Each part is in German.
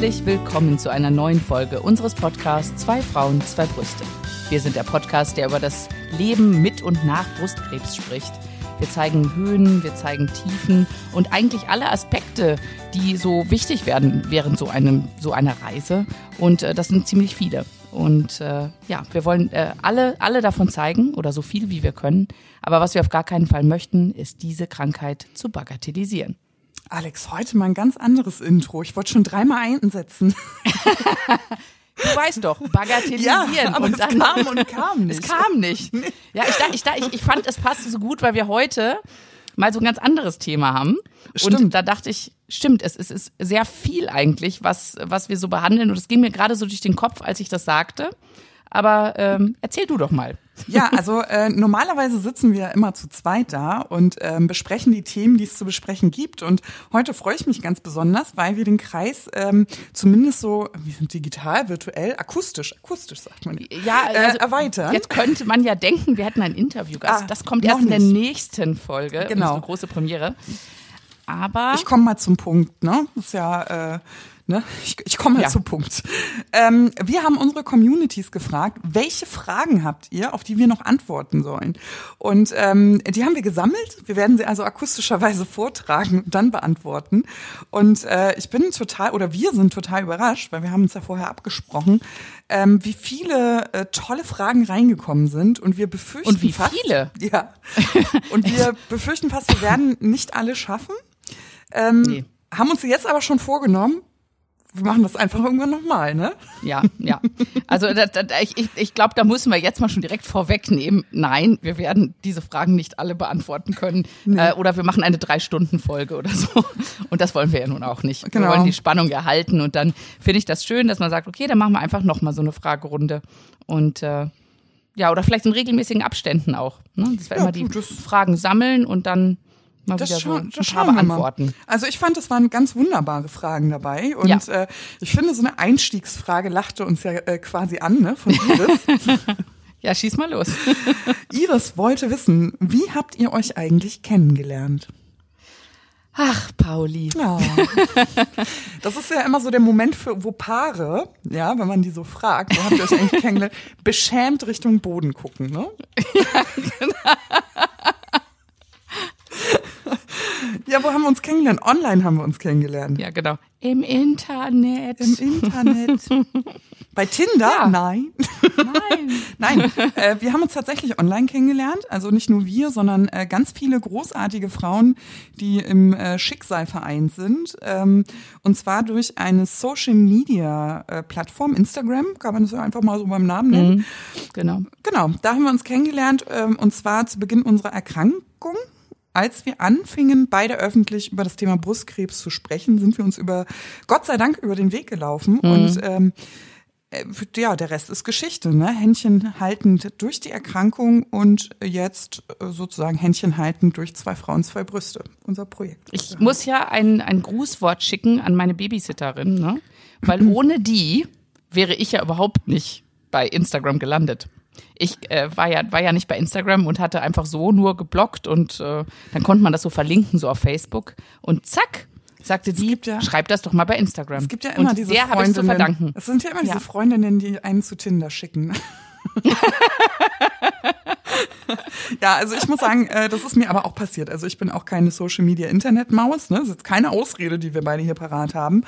Herzlich willkommen zu einer neuen Folge unseres Podcasts Zwei Frauen, zwei Brüste. Wir sind der Podcast, der über das Leben mit und nach Brustkrebs spricht. Wir zeigen Höhen, wir zeigen Tiefen und eigentlich alle Aspekte, die so wichtig werden während so, einem, so einer Reise. Und äh, das sind ziemlich viele. Und äh, ja, wir wollen äh, alle, alle davon zeigen oder so viel wie wir können. Aber was wir auf gar keinen Fall möchten, ist diese Krankheit zu bagatellisieren. Alex, heute mal ein ganz anderes Intro. Ich wollte schon dreimal einsetzen. Du weißt doch, bagatellisieren. Ja, aber und es dann, kam und kam nicht. Es kam nicht. Ja, ich, da- ich, ich, fand, es passte so gut, weil wir heute mal so ein ganz anderes Thema haben. Und Stimmt. da dachte ich, stimmt, es, es ist sehr viel eigentlich, was, was wir so behandeln. Und es ging mir gerade so durch den Kopf, als ich das sagte. Aber ähm, erzähl du doch mal. Ja, also äh, normalerweise sitzen wir immer zu zweit da und ähm, besprechen die Themen, die es zu besprechen gibt. Und heute freue ich mich ganz besonders, weil wir den Kreis ähm, zumindest so, wie sind digital, virtuell, akustisch, akustisch sagt man. Ja, also äh, erweitern. Jetzt könnte man ja denken, wir hätten einen Interviewgast. Ah, das kommt erst in der nächsten Folge, Genau. unsere große Premiere. Aber Ich komme mal zum Punkt, ne? Das ist ja, äh, ne? Ich, ich komme mal Ja. zum Punkt. Ähm, wir haben unsere Communities gefragt, welche Fragen habt ihr, auf die wir noch antworten sollen? Und ähm, die haben wir gesammelt. Wir werden sie also akustischerweise vortragen und dann beantworten. Und äh, ich bin total, oder wir sind total überrascht, weil wir haben uns ja vorher abgesprochen, ähm, wie viele äh, tolle Fragen reingekommen sind. Und wir befürchten Und wie fast, viele? Ja. Und wir befürchten fast, wir werden nicht alle schaffen. Ähm, Nee. Haben uns jetzt aber schon vorgenommen, wir machen das einfach irgendwann nochmal, ne? Ja, ja. Also da, da, ich, ich, glaube, da müssen wir jetzt mal schon direkt vorwegnehmen. Nein, wir werden diese Fragen nicht alle beantworten können. Äh, oder wir machen eine Drei-Stunden-Folge oder so. Und das wollen wir ja nun auch nicht. Genau. Wir wollen die Spannung erhalten. Und dann finde ich das schön, dass man sagt, okay, dann machen wir einfach nochmal so eine Fragerunde. Und äh, ja, oder vielleicht in regelmäßigen Abständen auch. Ne? Dass wir Ja, immer die das- Fragen sammeln und dann mal Das, wieder schau, so das schauen wir mal. beantworten. Also ich fand, es waren ganz wunderbare Fragen dabei. Und Ja. äh, ich finde, so eine Einstiegsfrage lachte uns ja äh, quasi an, ne? Von Iris. Ja, schieß mal los. Iris wollte wissen, wie habt ihr euch eigentlich kennengelernt? Ach, Pauli. Ja. Das ist ja immer so der Moment, für, wo Paare, ja, wenn man die so fragt, wo habt ihr euch eigentlich kennengelernt, beschämt Richtung Boden gucken, ne? Ja, wo haben wir uns kennengelernt? Online haben wir uns kennengelernt. Ja, genau. Im Internet. Im Internet. Bei Tinder? Ja. Nein. Nein. Nein, äh, wir haben uns tatsächlich online kennengelernt. Also nicht nur wir, sondern äh, ganz viele großartige Frauen, die im äh, Schicksal vereint sind. Ähm, und zwar durch eine Social Media äh, Plattform, Instagram, kann man das ja einfach mal so beim Namen nennen. Genau. Genau, da haben wir uns kennengelernt. Ähm, und zwar zu Beginn unserer Erkrankung. Als wir anfingen, beide öffentlich über das Thema Brustkrebs zu sprechen, sind wir uns über, Gott sei Dank, über den Weg gelaufen. Und ähm, äh, ja, der Rest ist Geschichte, ne? Händchen haltend durch die Erkrankung und jetzt äh, sozusagen Händchen haltend durch zwei Frauen, zwei Brüste. Unser Projekt. Ich muss ja ein, ein Grußwort schicken an meine Babysitterin, ne? weil ohne die wäre ich ja überhaupt nicht bei Instagram gelandet. Ich äh, war, ja, war ja nicht bei Instagram und hatte einfach so nur geblockt und äh, dann konnte man das so verlinken, so auf Facebook. Und zack, sagte gibt ja- schreib das doch mal bei Instagram. Es gibt ja immer und diese der ich zu Freundinnen. verdanken. Es sind ja immer Ja. diese Freundinnen, die einen zu Tinder schicken. Ja, also ich muss sagen, äh, das ist mir aber auch passiert. Also ich bin auch keine Social Media Internet Maus. Ne? Das ist jetzt keine Ausrede, die wir beide hier parat haben.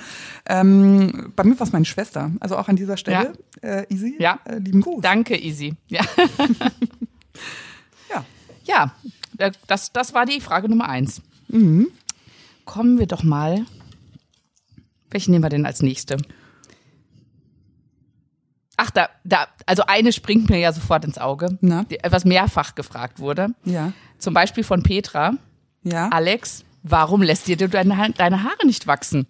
Ähm, bei mir war es meine Schwester. Also auch an dieser Stelle, äh, Easy, Ja. äh, lieben Gruß. Danke, Easy. Ja, Ja. ja das, das war die Frage Nummer eins. Mhm. Kommen wir doch mal. Welche nehmen wir denn als nächste? Ach, da, da, also eine springt mir ja sofort ins Auge, Na? die, was mehrfach gefragt wurde. Ja. Zum Beispiel von Petra. Ja. Alex, warum lässt dir deine, Ha- deine Haare nicht wachsen?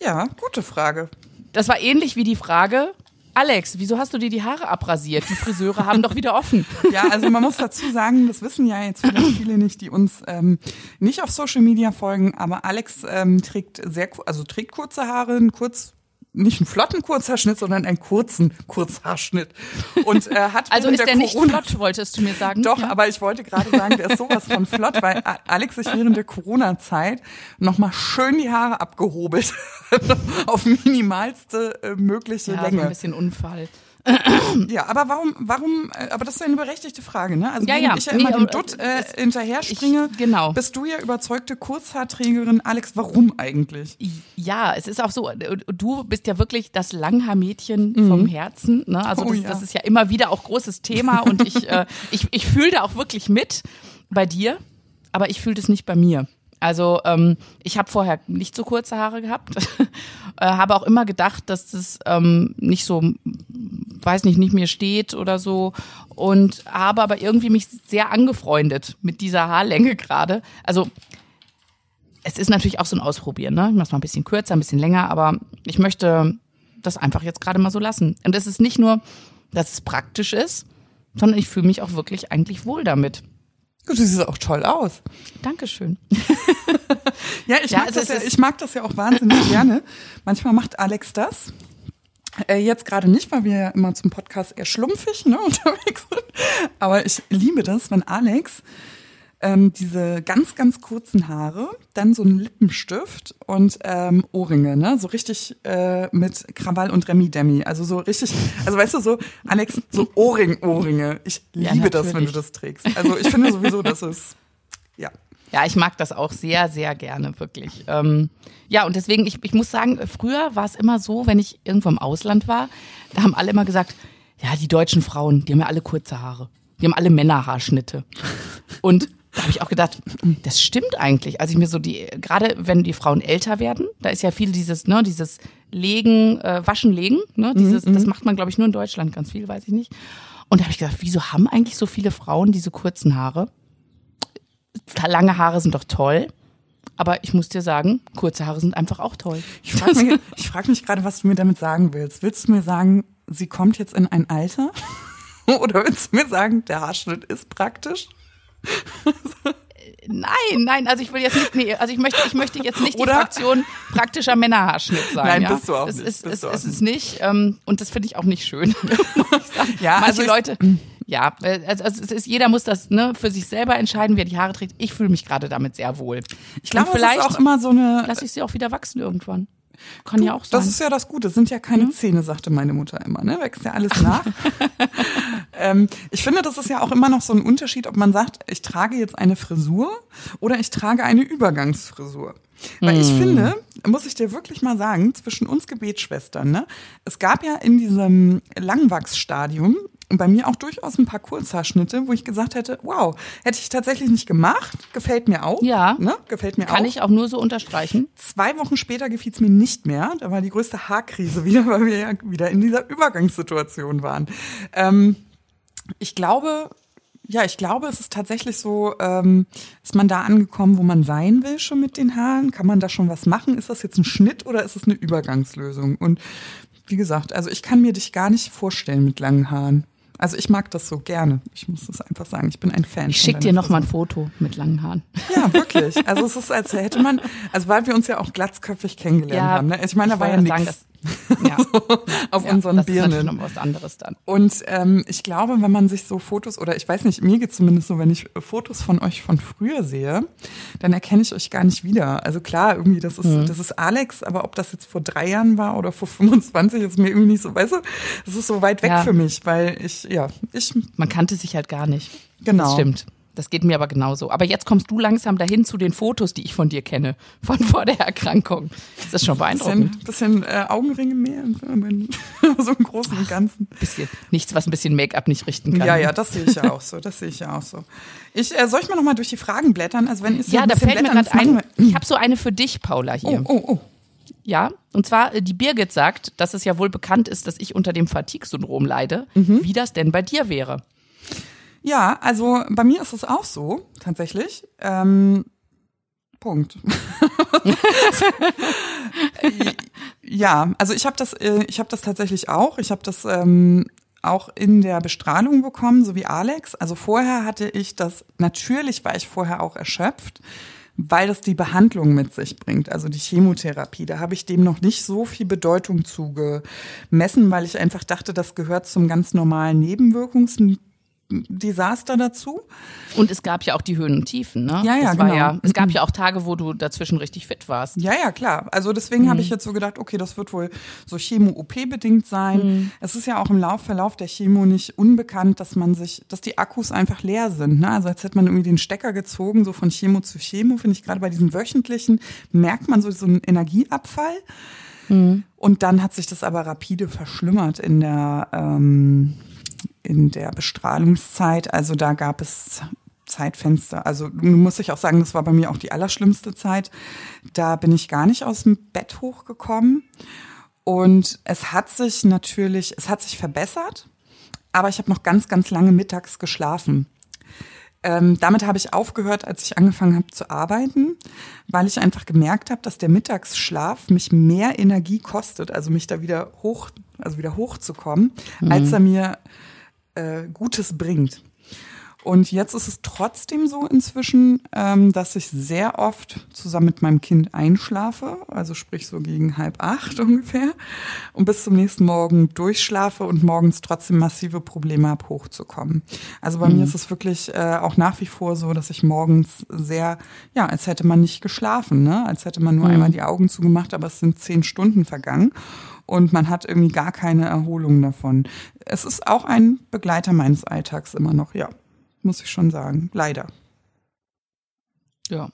Ja, gute Frage. Das war ähnlich wie die Frage, Alex, wieso hast du dir die Haare abrasiert? Die Friseure haben doch wieder offen. Ja, also man muss dazu sagen, das wissen ja jetzt vielleicht viele nicht, die uns ähm, nicht auf Social Media folgen, aber Alex ähm, trägt sehr, also trägt kurze Haare, einen kurz nicht einen flotten Kurzhaarschnitt, sondern einen kurzen Kurzhaarschnitt. Und er äh, hat also ist der, der nicht Corona flott, wolltest du mir sagen? Doch, ja? aber ich wollte gerade sagen, der ist sowas von flott, weil Alex sich während der Corona-Zeit nochmal schön die Haare abgehobelt auf minimalste äh, mögliche ja, so Länge. ein bisschen Unfall. Ja, aber warum, warum, äh, aber das ist ja eine berechtigte Frage, ne? Also Ja, ja. ich ja Nee, immer dem aber, Dutt äh, äh, hinterher springe, ich- genau. bist du ja überzeugte Kurzhaarträgerin. Alex, warum eigentlich? Ja, es ist auch so, äh, du bist ja wirklich das Langhaarmädchen vom Herzen. Ne? Also Oh das, ja. das ist ja immer wieder auch großes Thema und ich, äh, ich, ich fühle da auch wirklich mit bei dir, aber ich fühle das nicht bei mir. Also ähm, ich habe vorher nicht so kurze Haare gehabt, äh, habe auch immer gedacht, dass das ähm, nicht so, weiß nicht, nicht mir steht oder so und habe aber irgendwie mich sehr angefreundet mit dieser Haarlänge gerade. Also es ist natürlich auch so ein Ausprobieren, ne? Ich mach's mal ein bisschen kürzer, ein bisschen länger, aber ich möchte das einfach jetzt gerade mal so lassen. Und es ist nicht nur, dass es praktisch ist, sondern ich fühle mich auch wirklich eigentlich wohl damit. Du siehst auch toll aus. Dankeschön. Ja, ich, Ja, mag, also das es ja, ich mag das ja auch wahnsinnig gerne. Manchmal macht Alex das. Äh, jetzt gerade nicht, weil wir ja immer zum Podcast eher schlumpfig ne, unterwegs sind. Aber ich liebe das, wenn Alex ähm, diese ganz, ganz kurzen Haare, dann so einen Lippenstift und ähm, Ohrringe, ne? So richtig äh, mit Krawall und Remi Demi. Also so richtig, also weißt du, so, Alex, so Ohrring-Ohrringe. Ich Ja, liebe das, wenn du das trägst. Also ich finde sowieso, das ist, ja. Ja, ich mag das auch sehr, sehr gerne, wirklich. Ähm, ja, und deswegen, ich, ich muss sagen, früher war es immer so, wenn ich irgendwo im Ausland war, da haben alle immer gesagt, ja, die deutschen Frauen, die haben ja alle kurze Haare. Die haben alle Männerhaarschnitte. Und da habe ich auch gedacht, das stimmt eigentlich. Als ich mir so die, gerade wenn die Frauen älter werden, da ist ja viel dieses, ne, dieses Legen, äh, Waschen, Legen, ne, dieses, das macht man, glaube ich, nur in Deutschland ganz viel, weiß ich nicht. Und da habe ich gedacht, wieso haben eigentlich so viele Frauen diese kurzen Haare? Lange Haare sind doch toll. Aber ich muss dir sagen, kurze Haare sind einfach auch toll. Ich frage mich, ich frag mich gerade, was du mir damit sagen willst. Willst du mir sagen, sie kommt jetzt in ein Alter? Oder willst du mir sagen, der Haarschnitt ist praktisch? Nein, nein, also ich will jetzt nicht, nee, also ich möchte, ich möchte jetzt nicht Oder? die Fraktion praktischer Männerhaarschnitt sein. Nein, ja? bist du auch es nicht, Ist, es, auch es ist nicht, ähm, und das finde ich auch nicht schön. Ja, Manche also ich- Leute, ja, äh, also also es ist, jeder muss das ne, für sich selber entscheiden, wer die Haare trägt. Ich fühle mich gerade damit sehr wohl. Ich glaube, vielleicht auch immer so eine. lasse ich sie auch wieder wachsen irgendwann. Kann ja auch sein. Das ist ja das Gute. Es sind ja keine Zähne, sagte meine Mutter immer. Ne? Wächst ja alles nach. ähm, ich finde, das ist ja auch immer noch so ein Unterschied, ob man sagt, ich trage jetzt eine Frisur oder ich trage eine Übergangsfrisur. Weil ich finde, muss ich dir wirklich mal sagen, zwischen uns Gebetsschwestern, ne, es gab ja in diesem Langwachsstadium bei mir auch durchaus ein paar Kurzhaarschnitte, wo ich gesagt hätte, wow, hätte ich tatsächlich nicht gemacht, gefällt mir auch. Ja. Ne, gefällt mir auch. Kann ich auch nur so unterstreichen. Zwei Wochen später gefiel es mir nicht mehr. Da war die größte Haarkrise wieder, weil wir ja wieder in dieser Übergangssituation waren. Ähm, ich glaube, ja, ich glaube, es ist tatsächlich so, ähm, ist man da angekommen, wo man sein will schon mit den Haaren? Kann man da schon was machen? Ist das jetzt ein Schnitt oder ist es eine Übergangslösung? Und wie gesagt, also ich kann mir dich gar nicht vorstellen mit langen Haaren. Also ich mag das so gerne. Ich muss das einfach sagen. Ich bin ein Fan. Ich schicke dir noch mal ein Foto mit langen Haaren. ja, wirklich. Also es ist, als hätte man, also weil wir uns ja auch glatzköpfig kennengelernt haben. Ne? Ich meine, da war ja nichts ja, auf ja, unseren das ist natürlich Birnen. noch was anderes dann. Und ähm, ich glaube, wenn man sich so Fotos, oder ich weiß nicht, mir geht zumindest so, wenn ich Fotos von euch von früher sehe, dann erkenne ich euch gar nicht wieder. Also klar, irgendwie, das ist, Mhm. das ist Alex, aber ob das jetzt vor drei Jahren war oder vor 25, ist mir irgendwie nicht so, weißt du, das ist so weit weg Ja. für mich, weil ich, ja, ich, Man kannte sich halt gar nicht. Genau. Das stimmt. Das geht mir aber genauso. Aber jetzt kommst du langsam dahin zu den Fotos, die ich von dir kenne, von vor der Erkrankung. Das ist schon beeindruckend. bisschen, bisschen äh, Augenringe mehr, so im Großen und Ganzen. Bisschen, nichts, was ein bisschen Make-up nicht richten kann. Ja, ja, das sehe ich ja auch so. Das sehe ich ja auch so. Ich äh, soll ich mal noch mal durch die Fragen blättern? Also wenn Ja, da fällt mir gerade ein, ich habe so eine für dich, Paula, hier. Oh, oh, oh. Ja, und zwar, äh, die Birgit sagt, dass es ja wohl bekannt ist, dass ich unter dem Fatigue-Syndrom leide. Mhm. Wie das denn bei dir wäre. Ja, also bei mir ist es auch so, tatsächlich. Ähm, Punkt. ja, also ich habe das, äh, ich habe das tatsächlich auch. Ich habe das ähm, auch in der Bestrahlung bekommen, so wie Alex. Also vorher hatte ich das, natürlich war ich vorher auch erschöpft, weil das die Behandlung mit sich bringt, also die Chemotherapie. Da habe ich dem noch nicht so viel Bedeutung zugemessen, weil ich einfach dachte, das gehört zum ganz normalen Nebenwirkungs Desaster dazu. Und es gab ja auch die Höhen und Tiefen, ne? Ja, ja, das genau. Ja, es gab ja auch Tage, wo du dazwischen richtig fit warst. Ja, ja, klar. Also deswegen Mhm. habe ich jetzt so gedacht, okay, das wird wohl so Chemo-OP-bedingt sein. Mhm. Es ist ja auch im Lauf, Verlauf der Chemo nicht unbekannt, dass man sich, dass die Akkus einfach leer sind. Ne? Also als hätte man irgendwie den Stecker gezogen, so von Chemo zu Chemo, finde ich gerade bei diesen wöchentlichen, merkt man so, so einen Energieabfall. Mhm. Und dann hat sich das aber rapide verschlimmert in der, ähm, in der Bestrahlungszeit. Also da gab es Zeitfenster. Also muss ich auch sagen, das war bei mir auch die allerschlimmste Zeit. Da bin ich gar nicht aus dem Bett hochgekommen. Und es hat sich natürlich, es hat sich verbessert, aber ich habe noch ganz, ganz lange mittags geschlafen. Ähm, damit habe ich aufgehört, als ich angefangen habe zu arbeiten, weil ich einfach gemerkt habe, dass der Mittagsschlaf mich mehr Energie kostet, also mich da wieder hoch, also wieder hochzukommen, als er mir äh, Gutes bringt. Und jetzt ist es trotzdem so inzwischen, ähm, dass ich sehr oft zusammen mit meinem Kind einschlafe, also sprich so gegen halb acht ungefähr, und bis zum nächsten Morgen durchschlafe und morgens trotzdem massive Probleme habe, hochzukommen. Also bei mir ist es wirklich äh, auch nach wie vor so, dass ich morgens sehr, ja, als hätte man nicht geschlafen, ne? als hätte man nur einmal die Augen zugemacht, aber es sind zehn Stunden vergangen und man hat irgendwie gar keine Erholung davon. Es ist auch ein Begleiter meines Alltags immer noch, ja muss ich schon sagen. Leider. Ja.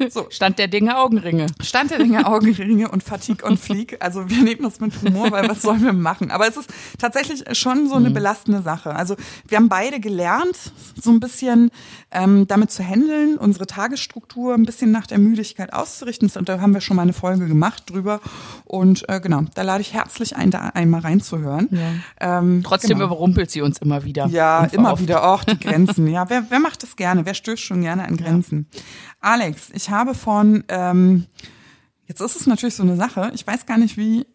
So. Stand der Dinge Augenringe. Stand der Dinge Augenringe und Fatigue on Fleek. Also wir nehmen das mit Humor, weil was sollen wir machen? Aber es ist tatsächlich schon so eine belastende Sache. Also wir haben beide gelernt, so ein bisschen ähm, damit zu handeln, unsere Tagesstruktur ein bisschen nach der Müdigkeit auszurichten. Und da haben wir schon mal eine Folge gemacht drüber. Und äh, genau, da lade ich herzlich ein, da einmal reinzuhören. Ja. Ähm, Trotzdem genau. überrumpelt sie uns immer wieder. Ja, immer wieder auch die Grenzen. Ja, wer, wer macht das gerne? Wer stößt schon gerne an Grenzen? Alex, ich habe von, ähm, jetzt ist es natürlich so eine Sache, ich weiß gar nicht wie,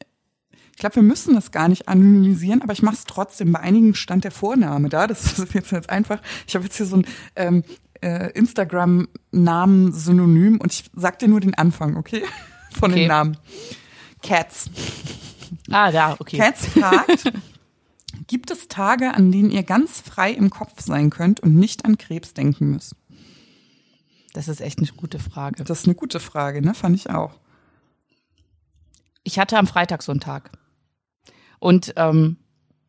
ich glaube, wir müssen das gar nicht anonymisieren, aber ich mache es trotzdem. Bei einigen stand der Vorname da, das ist jetzt, jetzt einfach, ich habe jetzt hier so ein ähm, äh, Instagram-Namen-Synonym und ich sag dir nur den Anfang, okay? Von Okay. den Namen. Cats. Ah, ja, okay. Cats fragt, gibt es Tage, an denen ihr ganz frei im Kopf sein könnt und nicht an Krebs denken müsst? Das ist echt eine gute Frage. Das ist eine gute Frage, ne? Fand ich auch. Ich hatte am Freitag so einen Tag. Und ähm,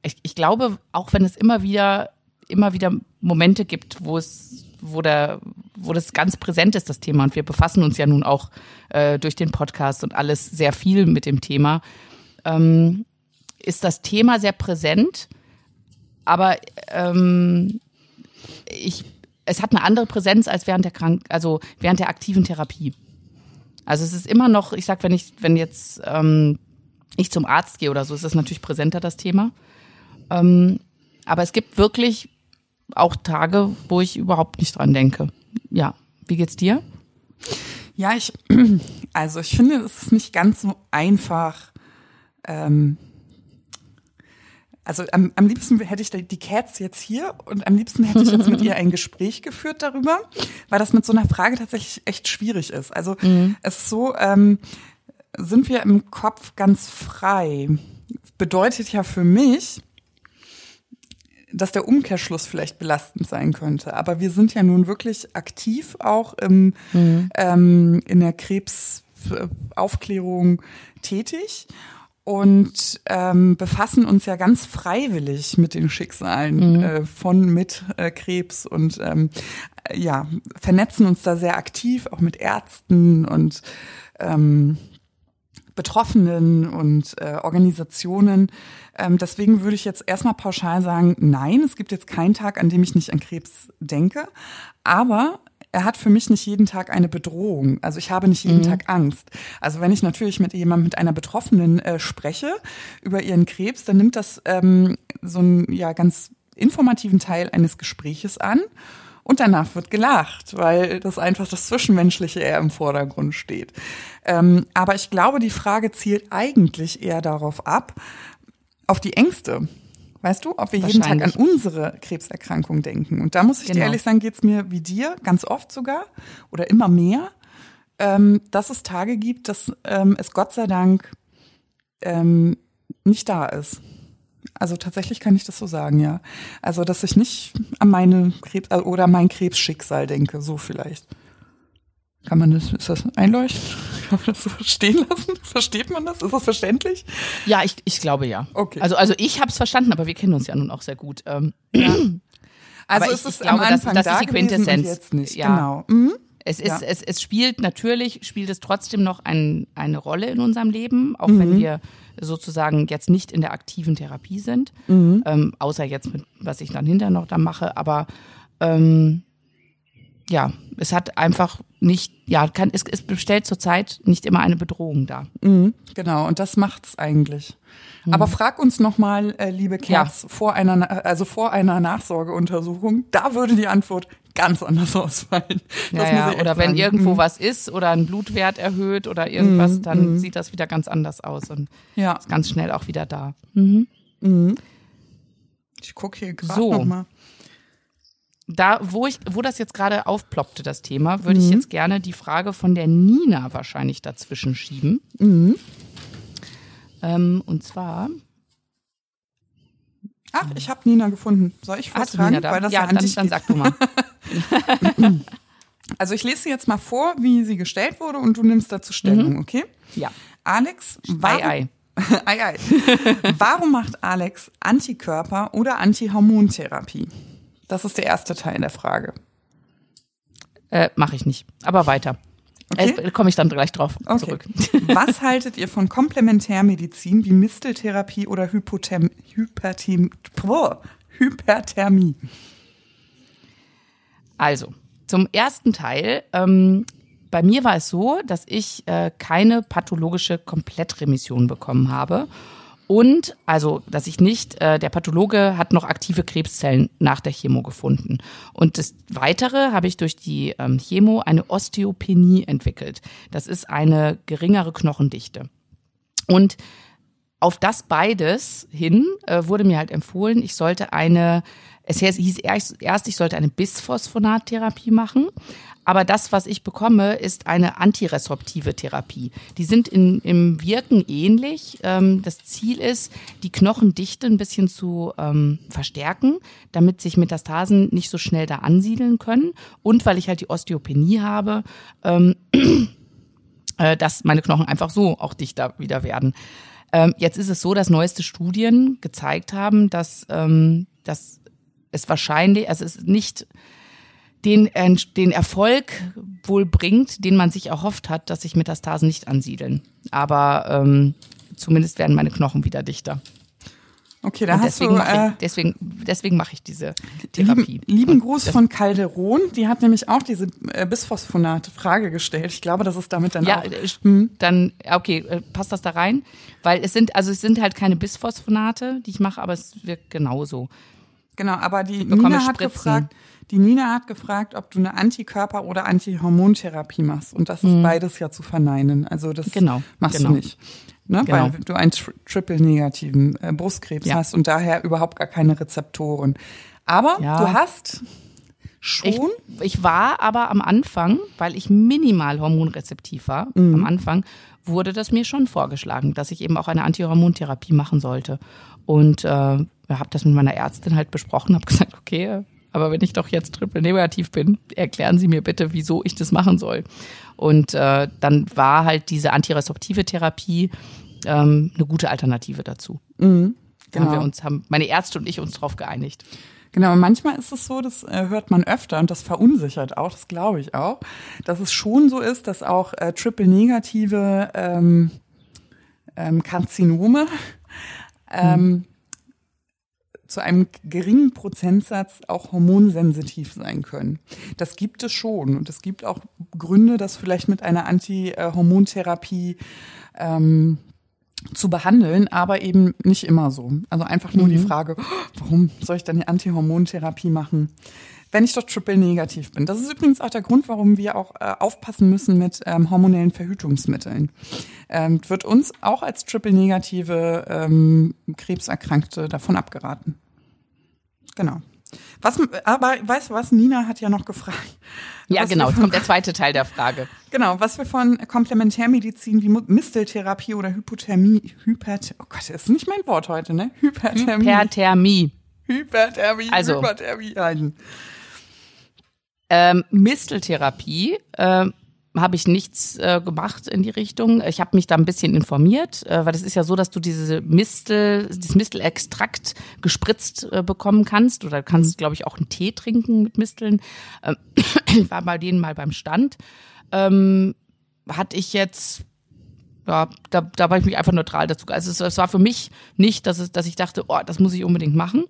ich, ich glaube, auch wenn es immer wieder, immer wieder Momente gibt, wo es, wo der, wo das ganz präsent ist, das Thema, und wir befassen uns ja nun auch äh, durch den Podcast und alles sehr viel mit dem Thema, ähm, ist das Thema sehr präsent, aber ähm, ich, es hat eine andere Präsenz als während der Krank, also während der aktiven Therapie. Also es ist immer noch, ich sag, wenn ich, wenn jetzt ähm, ich zum Arzt gehe oder so, ist das natürlich präsenter das Thema. Ähm, aber es gibt wirklich auch Tage, wo ich überhaupt nicht dran denke. Ja, wie geht's dir? Ja, ich, also ich finde, es ist nicht ganz so einfach. Ähm, also am, am liebsten hätte ich die Cats jetzt hier und am liebsten hätte ich jetzt mit ihr ein Gespräch geführt darüber, weil das mit so einer Frage tatsächlich echt schwierig ist. Also es ist so, ähm, sind wir im Kopf ganz frei? Bedeutet ja für mich, dass der Umkehrschluss vielleicht belastend sein könnte. Aber wir sind ja nun wirklich aktiv auch im, ähm, in der Krebsaufklärung tätig und ähm, befassen uns ja ganz freiwillig mit den Schicksalen äh, von mit äh, Krebs und ähm, äh, ja vernetzen uns da sehr aktiv auch mit Ärzten und ähm, Betroffenen und äh, Organisationen. Ähm, deswegen würde ich jetzt erstmal pauschal sagen, nein, es gibt jetzt keinen Tag, an dem ich nicht an Krebs denke. Aber er hat für mich nicht jeden Tag eine Bedrohung. Also ich habe nicht jeden Tag Angst. Also wenn ich natürlich mit jemandem, mit einer Betroffenen äh, spreche über ihren Krebs, dann nimmt das ähm, so einen ja ganz informativen Teil eines Gespräches an. Und danach wird gelacht, weil das einfach das Zwischenmenschliche eher im Vordergrund steht. Ähm, aber ich glaube, die Frage zielt eigentlich eher darauf ab, auf die Ängste. Weißt du, ob wir jeden Tag an unsere Krebserkrankung denken? Und da muss ich genau. dir ehrlich sagen, geht's mir wie dir, ganz oft sogar oder immer mehr, ähm, dass es Tage gibt, dass ähm, es Gott sei Dank ähm, nicht da ist. Also tatsächlich kann ich das so sagen, ja. Also, dass ich nicht an meine Krebs äh, oder mein Krebsschicksal denke, so vielleicht. Kann man das, ist das einleuchtend? Kann man das so verstehen lassen? Versteht man das? Ist das verständlich? Ja, ich, ich glaube ja. Okay. Also, also ich habe es verstanden, aber wir kennen uns ja nun auch sehr gut. Ähm, ja. Also ist ich, es ich glaube, am Anfang das, das da ist die Quintessenz. Jetzt nicht. Ja. Genau. Mhm. Es, ist, ja. es, es spielt natürlich, spielt es trotzdem noch ein, eine Rolle in unserem Leben, auch mhm. wenn wir sozusagen jetzt nicht in der aktiven Therapie sind, mhm. ähm, außer jetzt mit, was ich dann hinterher noch da mache, aber ähm, ja, es hat einfach nicht, ja, kann, es, es bestellt zurzeit nicht immer eine Bedrohung dar. Mhm, genau, und das macht's eigentlich. Mhm. Aber frag uns nochmal, äh, liebe Kerz, ja. vor einer, also vor einer Nachsorgeuntersuchung, da würde die Antwort ganz anders ausfallen. Ja, ja. Oder wenn sagen. irgendwo mhm. was ist oder ein Blutwert erhöht oder irgendwas, mhm. dann mhm. sieht das wieder ganz anders aus und ja. ist ganz schnell auch wieder da. Mhm. Ich gucke hier gerade so. nochmal da, wo ich, wo das jetzt gerade aufploppte, das Thema, würde mhm. ich jetzt gerne die Frage von der Nina wahrscheinlich dazwischen schieben. Mhm. Ähm, und zwar. Ach, ich habe Nina gefunden. Soll ich vortragen? Nina da? Weil das ja, ja dann, dann sag du mal. also ich lese sie jetzt mal vor, wie sie gestellt wurde und du nimmst dazu Stellung, mhm. okay? Ja. Alex, warum, ei, ei. ei, ei. warum macht Alex Antikörper oder Antihormontherapie? Das ist der erste Teil der Frage. Äh, Mache ich nicht. Aber weiter. Okay. Äh, Komme ich dann gleich drauf okay. zurück. Was haltet ihr von Komplementärmedizin wie Misteltherapie oder Hypotherm Hyperthem Hyperthermie? Also, zum ersten Teil. Ähm, bei mir war es so, dass ich äh, keine pathologische Komplettremission bekommen habe und also, dass ich nicht, äh, der Pathologe hat noch aktive Krebszellen nach der Chemo gefunden. Und das Weitere habe ich durch die ähm, Chemo eine Osteopenie entwickelt. Das ist eine geringere Knochendichte. Und auf das beides hin äh, wurde mir halt empfohlen, ich sollte eine, es hieß erst, ich sollte eine Bisphosphonattherapie machen, aber das, was ich bekomme, ist eine antiresorptive Therapie. Die sind in, im Wirken ähnlich. Ähm, das Ziel ist, die Knochendichte ein bisschen zu ähm, verstärken, damit sich Metastasen nicht so schnell da ansiedeln können. Und weil ich halt die Osteopenie habe, ähm, äh, dass meine Knochen einfach so auch dichter wieder werden. Ähm, jetzt ist es so, dass neueste Studien gezeigt haben, dass, ähm, dass es wahrscheinlich, also es ist nicht den, äh, den Erfolg wohl bringt, den man sich erhofft hat, dass sich Metastasen nicht ansiedeln. Aber ähm, zumindest werden meine Knochen wieder dichter. Okay, da Und hast deswegen du. Äh, ich, deswegen, deswegen mache ich diese Therapie. Lieben, lieben Gruß von Calderon, die hat nämlich auch diese äh, Bisphosphonate Frage gestellt. Ich glaube, das ist damit dann ja, auch. Ja, äh, hm. dann okay, äh, passt das da rein? Weil es sind also es sind halt keine Bisphosphonate, die ich mache, aber es wirkt genauso. Genau, aber die Nina hat gefragt, die Nina hat gefragt, ob du eine Antikörper- oder Antihormontherapie machst. Und das ist mhm. beides ja zu verneinen. Also das genau, machst genau. du nicht. Ne? Genau. Weil du einen tri triple-negativen äh, Brustkrebs ja. hast und daher überhaupt gar keine Rezeptoren. Aber ja. du hast schon. Ich, ich, war aber am Anfang, weil ich minimal hormonrezeptiv war, mhm. am Anfang wurde das mir schon vorgeschlagen, dass ich eben auch eine Antihormontherapie machen sollte. Und äh, habe das mit meiner Ärztin halt besprochen, habe gesagt, okay, aber wenn ich doch jetzt triple negativ bin, erklären Sie mir bitte, wieso ich das machen soll. Und äh, dann war halt diese antiresorptive Therapie ähm, eine gute Alternative dazu. Mhm, genau. Haben wir uns, haben meine Ärzte und ich uns darauf geeinigt. Genau, manchmal ist es so, das äh, hört man öfter und das verunsichert auch, das glaube ich auch, dass es schon so ist, dass auch äh, triple-negative ähm, ähm, Karzinome ähm, mhm zu einem geringen Prozentsatz auch hormonsensitiv sein können. Das gibt es schon. Und es gibt auch Gründe, das vielleicht mit einer Anti-Hormontherapie ähm, zu behandeln, aber eben nicht immer so. Also einfach nur mhm. die Frage, warum soll ich dann die Antihormontherapie machen? wenn ich doch triple negativ bin. Das ist übrigens auch der Grund, warum wir auch äh, aufpassen müssen mit ähm, hormonellen Verhütungsmitteln. Ähm, wird uns auch als triple negative ähm, Krebserkrankte davon abgeraten. Genau. Was, aber weißt du was, Nina hat ja noch gefragt. Ja, genau, jetzt kommt der zweite Teil der Frage. Genau, was wir von Komplementärmedizin wie Misteltherapie oder Hypothermie, Hypert, oh Gott, das ist nicht mein Wort heute, ne? Hyperthermie. Hyperthermie. Hyperthermie, also, Hyperthermie halten. Ähm, Misteltherapie äh, habe ich nichts äh, gemacht in die Richtung. Ich habe mich da ein bisschen informiert, äh, weil es ist ja so, dass du diese Mistel, dieses Mistelextrakt gespritzt äh, bekommen kannst. Oder kannst, glaube ich, auch einen Tee trinken mit Misteln. Ähm, ich war bei denen mal beim Stand. Ähm, hatte ich jetzt ja, da, da war ich mich einfach neutral dazu. Also es, es war für mich nicht, dass, es, dass ich dachte, oh, das muss ich unbedingt machen.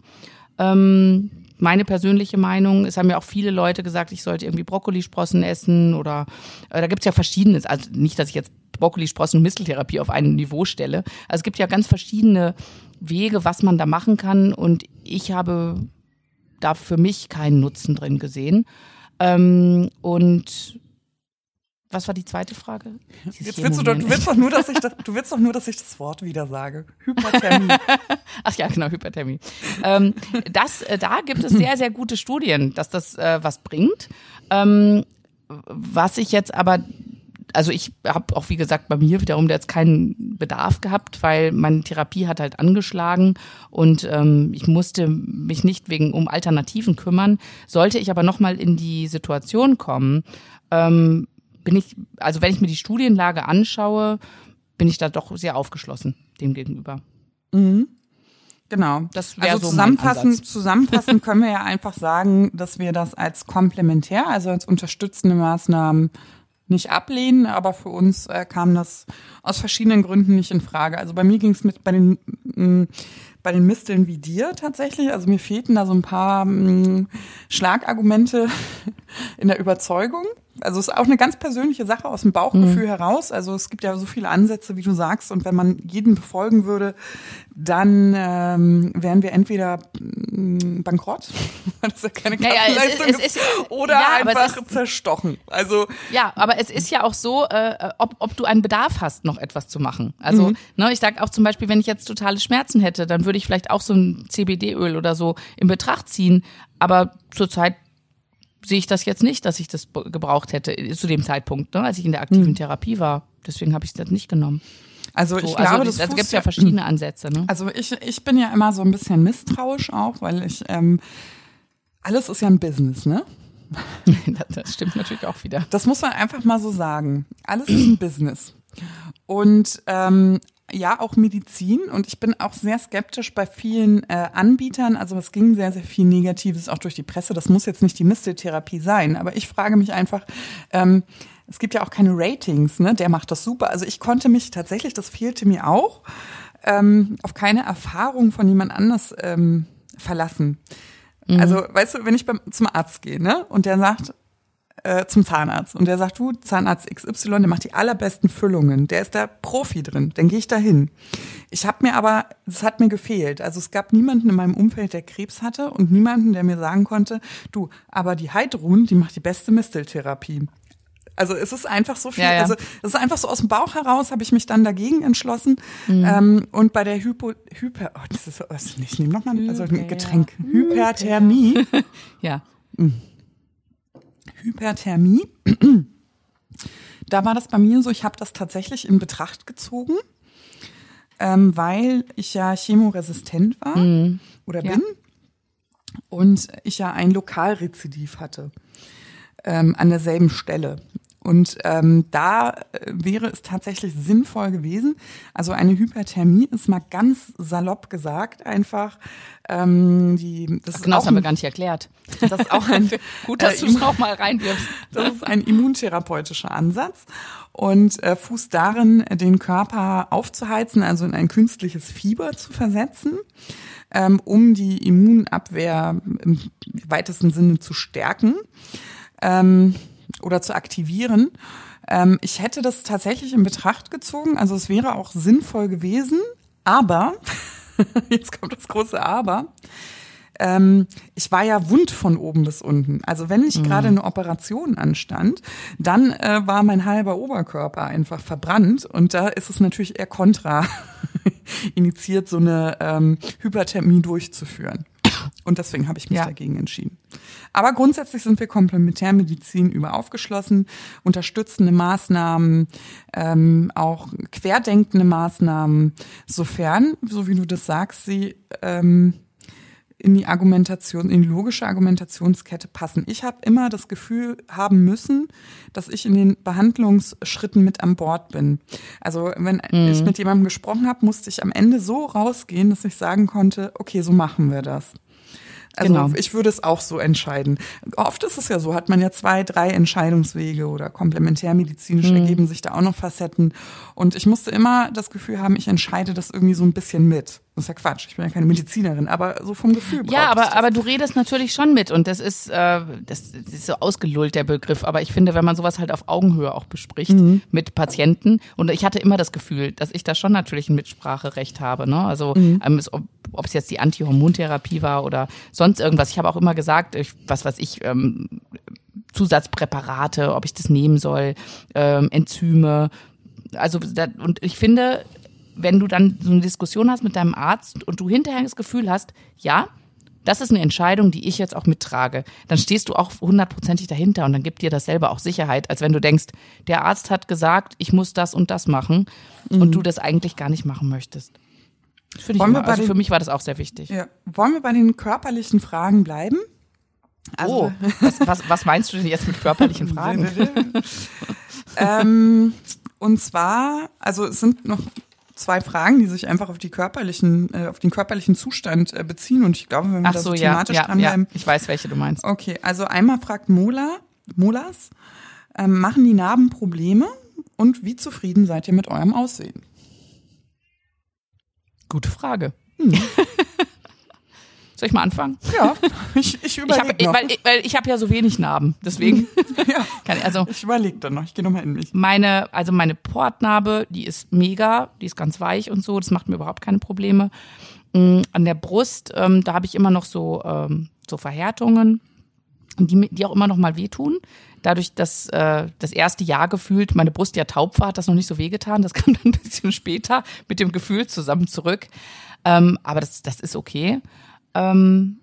Ähm, meine persönliche Meinung, es haben ja auch viele Leute gesagt, ich sollte irgendwie Brokkolisprossen essen oder äh, da gibt's ja verschiedenes. Also nicht, dass ich jetzt Brokkolisprossen und Misteltherapie auf ein Niveau stelle. Also es gibt ja ganz verschiedene Wege, was man da machen kann und ich habe da für mich keinen Nutzen drin gesehen. Ähm, und was war die zweite Frage? Jetzt willst du, doch, du willst doch nur, dass ich das, du willst doch nur, dass ich das Wort wieder sage. Hyperthermie. Ach ja, genau, Hyperthermie. Ähm, das, äh, da gibt es sehr, sehr gute Studien, dass das äh, was bringt. Ähm, was ich jetzt aber also ich habe auch wie gesagt bei mir wiederum jetzt keinen Bedarf gehabt, weil meine Therapie hat halt angeschlagen und ähm, ich musste mich nicht wegen um Alternativen kümmern. Sollte ich aber noch mal in die Situation kommen, ähm, bin ich, also wenn ich mir die Studienlage anschaue, bin ich da doch sehr aufgeschlossen dem gegenüber. Mhm. Genau. Das also so zusammenfassend, zusammenfassend können wir ja einfach sagen, dass wir das als komplementär, also als unterstützende Maßnahmen nicht ablehnen, aber für uns äh, kam das aus verschiedenen Gründen nicht in Frage. Also bei mir ging es mit bei den mh, bei den Misteln wie dir tatsächlich. Also mir fehlten da so ein paar mh, Schlagargumente in der Überzeugung also es ist auch eine ganz persönliche Sache aus dem Bauchgefühl mhm. heraus. Also es gibt ja so viele Ansätze, wie du sagst, und wenn man jeden befolgen würde, dann ähm, wären wir entweder mm, bankrott, weil das ja keine Kassenleistung naja, ist, oder ja, einfach ist, zerstochen. Also ja, aber es ist ja auch so, äh, ob, ob du einen Bedarf hast, noch etwas zu machen. Also mhm. ne, ich sag auch zum Beispiel, wenn ich jetzt totale Schmerzen hätte, dann würde ich vielleicht auch so ein CBD-Öl oder so in Betracht ziehen. Aber zurzeit sehe ich das jetzt nicht, dass ich das gebraucht hätte zu dem Zeitpunkt, ne, als ich in der aktiven hm. Therapie war. Deswegen habe ich das nicht genommen. Also ich so, glaube, also, das gibt ja verschiedene Ansätze. Ne? Also ich, ich bin ja immer so ein bisschen misstrauisch auch, weil ich ähm, alles ist ja ein Business, ne? das stimmt natürlich auch wieder. Das muss man einfach mal so sagen. Alles ist ein Business. Und ähm, ja auch Medizin und ich bin auch sehr skeptisch bei vielen äh, Anbietern. Also es ging sehr, sehr viel Negatives auch durch die Presse. Das muss jetzt nicht die Misteltherapie sein, aber ich frage mich einfach, ähm, es gibt ja auch keine Ratings, ne? Der macht das super. Also ich konnte mich tatsächlich, das fehlte mir auch, ähm, auf keine Erfahrung von jemand anders ähm, verlassen. Mhm. Also, weißt du, wenn ich beim, zum Arzt gehe, ne, und der sagt, äh, zum Zahnarzt und der sagt, du, Zahnarzt XY, der macht die allerbesten Füllungen, der ist da Profi drin, dann gehe ich da hin. Ich habe mir aber, es hat mir gefehlt. Also es gab niemanden in meinem Umfeld, der Krebs hatte und niemanden, der mir sagen konnte, du, aber die Heidrun, die macht die beste Misteltherapie. Also es ist einfach so viel, ja, ja. also es ist einfach so aus dem Bauch heraus, habe ich mich dann dagegen entschlossen. Mhm. Ähm, und bei der Hypo, Hyper, oh, das ist, also ich nehme nochmal also ein Getränk, Hyperthermie. ja. Mhm. Hyperthermie. Da war das bei mir so, ich habe das tatsächlich in Betracht gezogen, ähm, weil ich ja chemoresistent war mhm. oder bin ja. und ich ja ein Lokalrezidiv hatte ähm, an derselben Stelle. Und ähm, da äh, wäre es tatsächlich sinnvoll gewesen. Also eine Hyperthermie ist mal ganz salopp gesagt einfach. Ähm, die, das Ach, genau, das haben wir gar nicht erklärt. Das ist auch ein gut, dass äh, du es noch mal reinwirfst. Das ist ein immuntherapeutischer Ansatz und äh, fußt darin, den Körper aufzuheizen, also in ein künstliches Fieber zu versetzen, ähm, um die Immunabwehr im weitesten Sinne zu stärken. Ähm, oder zu aktivieren. Ähm, ich hätte das tatsächlich in Betracht gezogen, also es wäre auch sinnvoll gewesen, aber, jetzt kommt das große Aber, ähm, ich war ja wund von oben bis unten. Also wenn nicht mhm. gerade eine Operation anstand, dann äh, war mein halber Oberkörper einfach verbrannt und da ist es natürlich eher kontra initiiert, so eine ähm, Hyperthermie durchzuführen. Und deswegen habe ich mich ja. dagegen entschieden. Aber grundsätzlich sind wir Komplementärmedizin über aufgeschlossen, unterstützende Maßnahmen, ähm, auch querdenkende Maßnahmen, sofern, so wie du das sagst, sie ähm, in die Argumentation, in die logische Argumentationskette passen. Ich habe immer das Gefühl haben müssen, dass ich in den Behandlungsschritten mit an Bord bin. Also wenn mhm. ich mit jemandem gesprochen habe, musste ich am Ende so rausgehen, dass ich sagen konnte, okay, so machen wir das. Also genau. ich würde es auch so entscheiden. Oft ist es ja so, hat man ja zwei, drei Entscheidungswege oder komplementärmedizinisch mhm. ergeben sich da auch noch Facetten. Und ich musste immer das Gefühl haben, ich entscheide das irgendwie so ein bisschen mit. Das ist ja Quatsch, ich bin ja keine Medizinerin, aber so vom Gefühl. Ja, aber, aber du redest natürlich schon mit und das ist, äh, das, das ist so ausgelullt, der Begriff. Aber ich finde, wenn man sowas halt auf Augenhöhe auch bespricht mhm. mit Patienten, und ich hatte immer das Gefühl, dass ich da schon natürlich ein Mitspracherecht habe. Ne? Also mhm. ähm, ob, ob es jetzt die Antihormontherapie war oder sonst irgendwas. Ich habe auch immer gesagt, ich, was weiß ich, ähm, Zusatzpräparate, ob ich das nehmen soll, ähm, Enzyme. Also und ich finde, wenn du dann so eine Diskussion hast mit deinem Arzt und du hinterher das Gefühl hast, ja, das ist eine Entscheidung, die ich jetzt auch mittrage, dann stehst du auch hundertprozentig dahinter und dann gibt dir das selber auch Sicherheit, als wenn du denkst, der Arzt hat gesagt, ich muss das und das machen mhm. und du das eigentlich gar nicht machen möchtest. Finde ich immer, also den, für mich war das auch sehr wichtig. Ja. Wollen wir bei den körperlichen Fragen bleiben? Also, oh, was, was, was meinst du denn jetzt mit körperlichen Fragen? ähm, und zwar, also es sind noch zwei Fragen, die sich einfach auf die körperlichen, äh, auf den körperlichen Zustand äh, beziehen. Und ich glaube, wenn wir Ach so, das thematisch ja, dranbleiben. Ja, ich weiß, welche du meinst. Okay, also einmal fragt Mola, Molas, ähm, machen die Narben Probleme und wie zufrieden seid ihr mit eurem Aussehen? Gute Frage. Hm. Soll ich mal anfangen? Ja, ich, ich überlege noch. Weil, weil ich habe ja so wenig Narben, deswegen. ja, kann ich, also, ich überlege dann noch, ich gehe nochmal in mich. Meine, also meine Portnarbe, die ist mega, die ist ganz weich und so, das macht mir überhaupt keine Probleme. Mm, an der Brust, ähm, da habe ich immer noch so, ähm, so Verhärtungen, die, die auch immer noch mal wehtun. Dadurch, dass äh, das erste Jahr gefühlt meine Brust ja taub war, hat das noch nicht so wehgetan. Das kam dann ein bisschen später mit dem Gefühl zusammen zurück. Ähm, aber das, das ist okay. Ähm,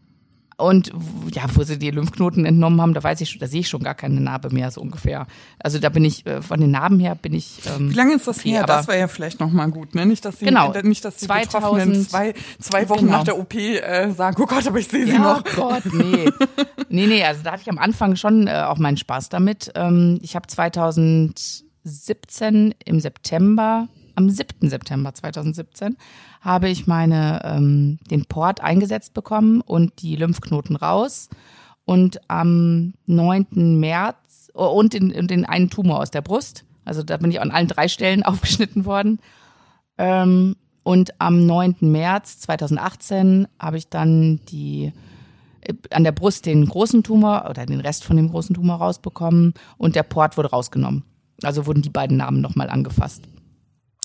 und ja, wo sie die Lymphknoten entnommen haben, da weiß ich schon, da sehe ich schon gar keine Narbe mehr, so ungefähr. Also da bin ich, äh, von den Narben her bin ich. Ähm, Wie lange ist das her? Das wäre ja vielleicht nochmal gut, ne? Nicht, dass sie, genau, nicht, dass die 2000, Betroffenen zwei, zwei Wochen genau. nach der OP äh, sagen, oh Gott, aber ich sehe sie ja, noch. Oh Gott, nee. nee, nee, also da hatte ich am Anfang schon äh, auch meinen Spaß damit. Ähm, ich habe 2017 im September am 7. September 2017 habe ich meine, ähm, den Port eingesetzt bekommen und die Lymphknoten raus. Und am 9. März oh, und den, den einen Tumor aus der Brust. Also da bin ich an allen drei Stellen aufgeschnitten worden. Ähm, und am 9. März 2018 habe ich dann die äh, an der Brust den großen Tumor oder den Rest von dem großen Tumor rausbekommen und der Port wurde rausgenommen. Also wurden die beiden Namen nochmal angefasst.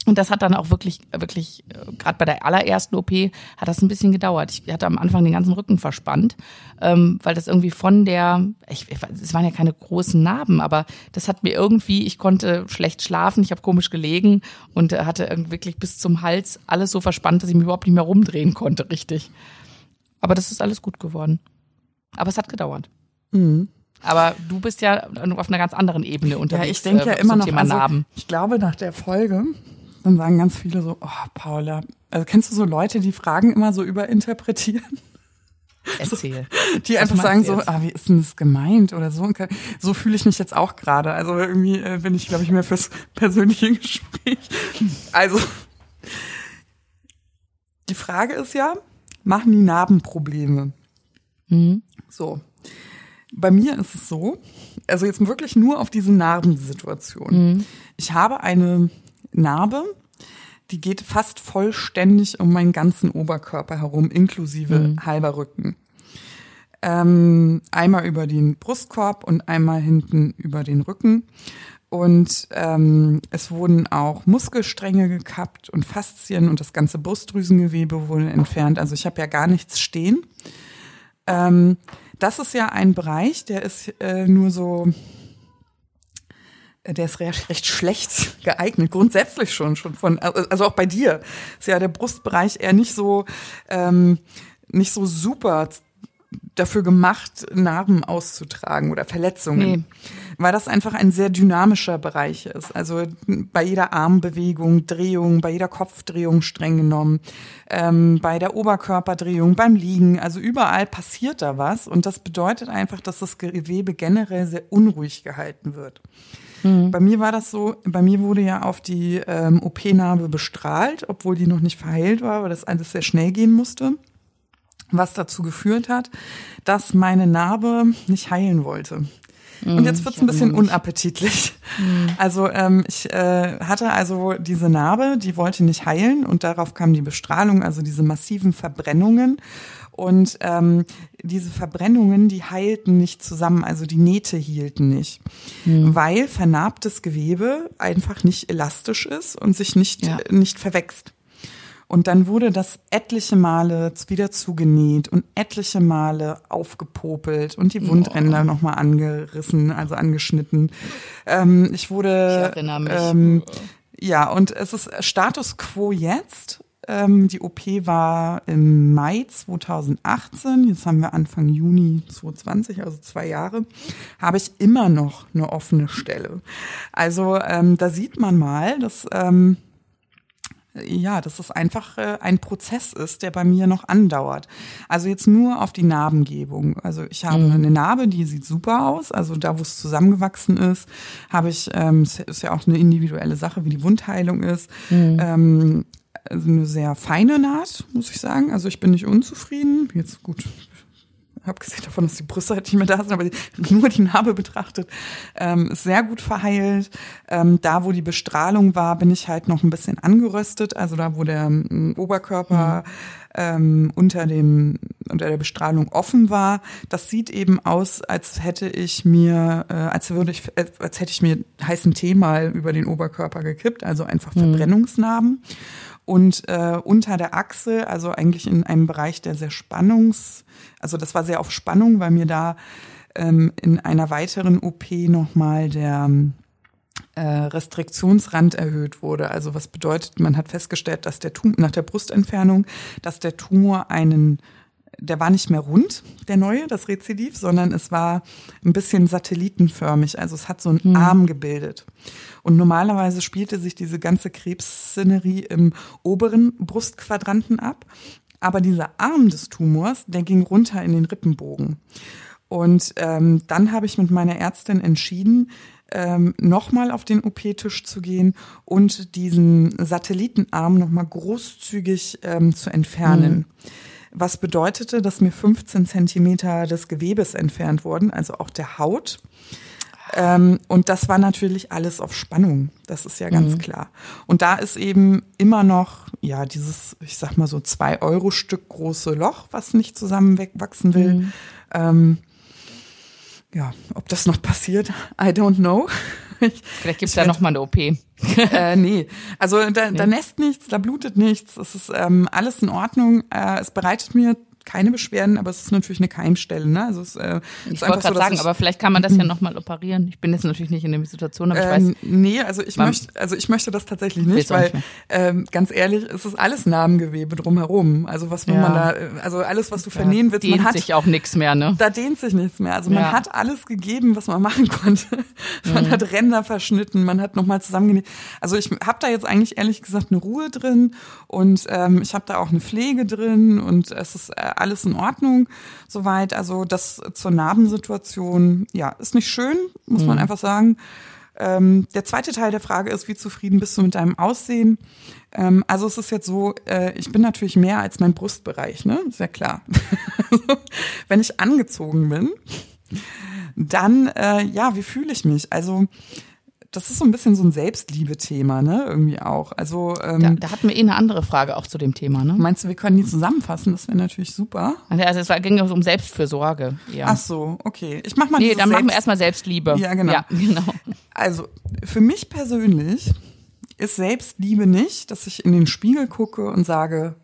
Und das hat dann auch wirklich, wirklich, äh, gerade bei der allerersten OP hat das ein bisschen gedauert. Ich hatte am Anfang den ganzen Rücken verspannt, ähm, weil das irgendwie von der, ich, es waren ja keine großen Narben, aber das hat mir irgendwie, ich konnte schlecht schlafen, ich habe komisch gelegen und äh, hatte wirklich bis zum Hals alles so verspannt, dass ich mich überhaupt nicht mehr rumdrehen konnte, richtig. Aber das ist alles gut geworden. Aber es hat gedauert. Mhm. Aber du bist ja auf einer ganz anderen Ebene unterwegs. Ja, ich denke ja äh, immer noch, Thema also, Narben. ich glaube nach der Folge dann sagen ganz viele so, oh, Paula, also kennst du so Leute, die Fragen immer so überinterpretieren? Erzähl. So, die einfach sagen so, ah, wie ist denn das gemeint oder so. So fühle ich mich jetzt auch gerade. Also irgendwie äh, bin ich, glaube ich, mehr fürs persönliche Gespräch. Also, die Frage ist ja, machen die Narben Probleme? Mhm. So. Bei mir ist es so, also jetzt wirklich nur auf diese Narbensituation. Mhm. Ich habe eine Narbe, die geht fast vollständig um meinen ganzen Oberkörper herum, inklusive mhm. halber Rücken. Ähm, einmal über den Brustkorb und einmal hinten über den Rücken. Und ähm, es wurden auch Muskelstränge gekappt und Faszien und das ganze Brustdrüsengewebe wurde entfernt. Also ich habe ja gar nichts stehen. Ähm, das ist ja ein Bereich, der ist äh, nur so, der ist recht, recht schlecht geeignet, grundsätzlich schon, schon von, also auch bei dir ist ja der Brustbereich eher nicht so, ähm, nicht so super dafür gemacht, Narben auszutragen oder Verletzungen. Nee. Weil das einfach ein sehr dynamischer Bereich ist. Also bei jeder Armbewegung, Drehung, bei jeder Kopfdrehung streng genommen, ähm, bei der Oberkörperdrehung, beim Liegen, also überall passiert da was. Und das bedeutet einfach, dass das Gewebe generell sehr unruhig gehalten wird. Mhm. Bei mir war das so, bei mir wurde ja auf die ähm, OP-Narbe bestrahlt, obwohl die noch nicht verheilt war, weil das alles sehr schnell gehen musste was dazu geführt hat, dass meine Narbe nicht heilen wollte. Und jetzt wird's ein bisschen unappetitlich. Mhm. Also ähm, ich äh, hatte also diese Narbe, die wollte nicht heilen und darauf kam die Bestrahlung, also diese massiven Verbrennungen. Und ähm, diese Verbrennungen, die heilten nicht zusammen, also die Nähte hielten nicht, mhm. weil vernarbtes Gewebe einfach nicht elastisch ist und sich nicht, ja. nicht verwächst. Und dann wurde das etliche Male wieder zugenäht und etliche Male aufgepopelt und die Wundränder oh. nochmal angerissen, also angeschnitten. Ähm, ich wurde. Ich erinnere mich. Ähm, ja, und es ist Status quo jetzt. Ähm, die OP war im Mai 2018. Jetzt haben wir Anfang Juni 2020, also zwei Jahre. Habe ich immer noch eine offene Stelle. Also ähm, da sieht man mal, dass ähm, ja, dass es einfach äh, ein Prozess ist, der bei mir noch andauert. Also jetzt nur auf die Narbengebung. Also ich habe mhm. eine Narbe, die sieht super aus. Also da, wo es zusammengewachsen ist, habe ich, ähm, ist ja auch eine individuelle Sache, wie die Wundheilung ist. Mhm. Ähm, eine sehr feine Naht, muss ich sagen. Also ich bin nicht unzufrieden. Jetzt gut, abgesehen davon, dass die Brüste halt nicht mehr da sind, aber nur die Narbe betrachtet, ähm, ist sehr gut verheilt. Ähm, da, wo die Bestrahlung war, bin ich halt noch ein bisschen angeröstet. Also da, wo der ähm, Oberkörper mhm. ähm, unter dem unter der Bestrahlung offen war, das sieht eben aus, als hätte ich mir, äh, als würde ich, äh, als hätte ich mir heißen Tee mal über den Oberkörper gekippt, also einfach mhm. Verbrennungsnarben. Und äh, unter der Achse, also eigentlich in einem Bereich, der sehr spannungs, also das war sehr auf Spannung, weil mir da ähm, in einer weiteren OP nochmal der äh, Restriktionsrand erhöht wurde. Also was bedeutet, man hat festgestellt, dass der Tumor nach der Brustentfernung, dass der Tumor einen der war nicht mehr rund, der neue, das Rezidiv, sondern es war ein bisschen satellitenförmig. Also es hat so einen hm. Arm gebildet. Und normalerweise spielte sich diese ganze Krebsszenerie im oberen Brustquadranten ab. Aber dieser Arm des Tumors, der ging runter in den Rippenbogen. Und ähm, dann habe ich mit meiner Ärztin entschieden, ähm, nochmal auf den OP-Tisch zu gehen und diesen Satellitenarm nochmal großzügig ähm, zu entfernen. Mhm was bedeutete, dass mir 15 Zentimeter des Gewebes entfernt wurden, also auch der Haut. Ähm, und das war natürlich alles auf Spannung, das ist ja ganz mhm. klar. Und da ist eben immer noch, ja, dieses, ich sag mal so zwei Euro Stück große Loch, was nicht zusammen wegwachsen will. Mhm. Ähm, ja, ob das noch passiert, I don't know. Ich, Vielleicht gibt es da nochmal eine OP. äh, nee, also da, nee. da nässt nichts, da blutet nichts. Es ist ähm, alles in Ordnung. Äh, es bereitet mir keine Beschwerden, aber es ist natürlich eine Keimstelle. Ne? Also es, äh, ich wollte gerade so, sagen, aber vielleicht kann man das ja nochmal operieren. Ich bin jetzt natürlich nicht in der Situation, aber ich weiß. nee, also ich möchte, also ich möchte das tatsächlich nicht, weil nicht ähm, ganz ehrlich, es ist alles Narbengewebe drumherum. Also was ja. man da, also alles, was du da vernähen willst, man hat sich auch nichts mehr, ne? Da dehnt sich nichts mehr. Also man ja. hat alles gegeben, was man machen konnte. man mhm. hat Ränder verschnitten, man hat nochmal zusammengenäht. Also ich habe da jetzt eigentlich ehrlich gesagt eine Ruhe drin und ähm, ich habe da auch eine Pflege drin und es ist äh, alles in Ordnung soweit. Also das zur Narbensituation, ja, ist nicht schön, muss mhm. man einfach sagen. Ähm, der zweite Teil der Frage ist, wie zufrieden bist du mit deinem Aussehen? Ähm, also es ist jetzt so, äh, ich bin natürlich mehr als mein Brustbereich, ne? Sehr klar. Wenn ich angezogen bin, dann, äh, ja, wie fühle ich mich? Also das ist so ein bisschen so ein Selbstliebe-Thema, ne? Irgendwie auch. Also ähm, da, da hatten wir eh eine andere Frage auch zu dem Thema, ne? Meinst du, wir können die zusammenfassen? Das wäre natürlich super. Also es ging um Selbstfürsorge. Ja. Ach so, okay. Ich mach mal Nee, dann machen wir erstmal Selbstliebe. Ja, genau. Ja, genau. Also für mich persönlich ist Selbstliebe nicht, dass ich in den Spiegel gucke und sage,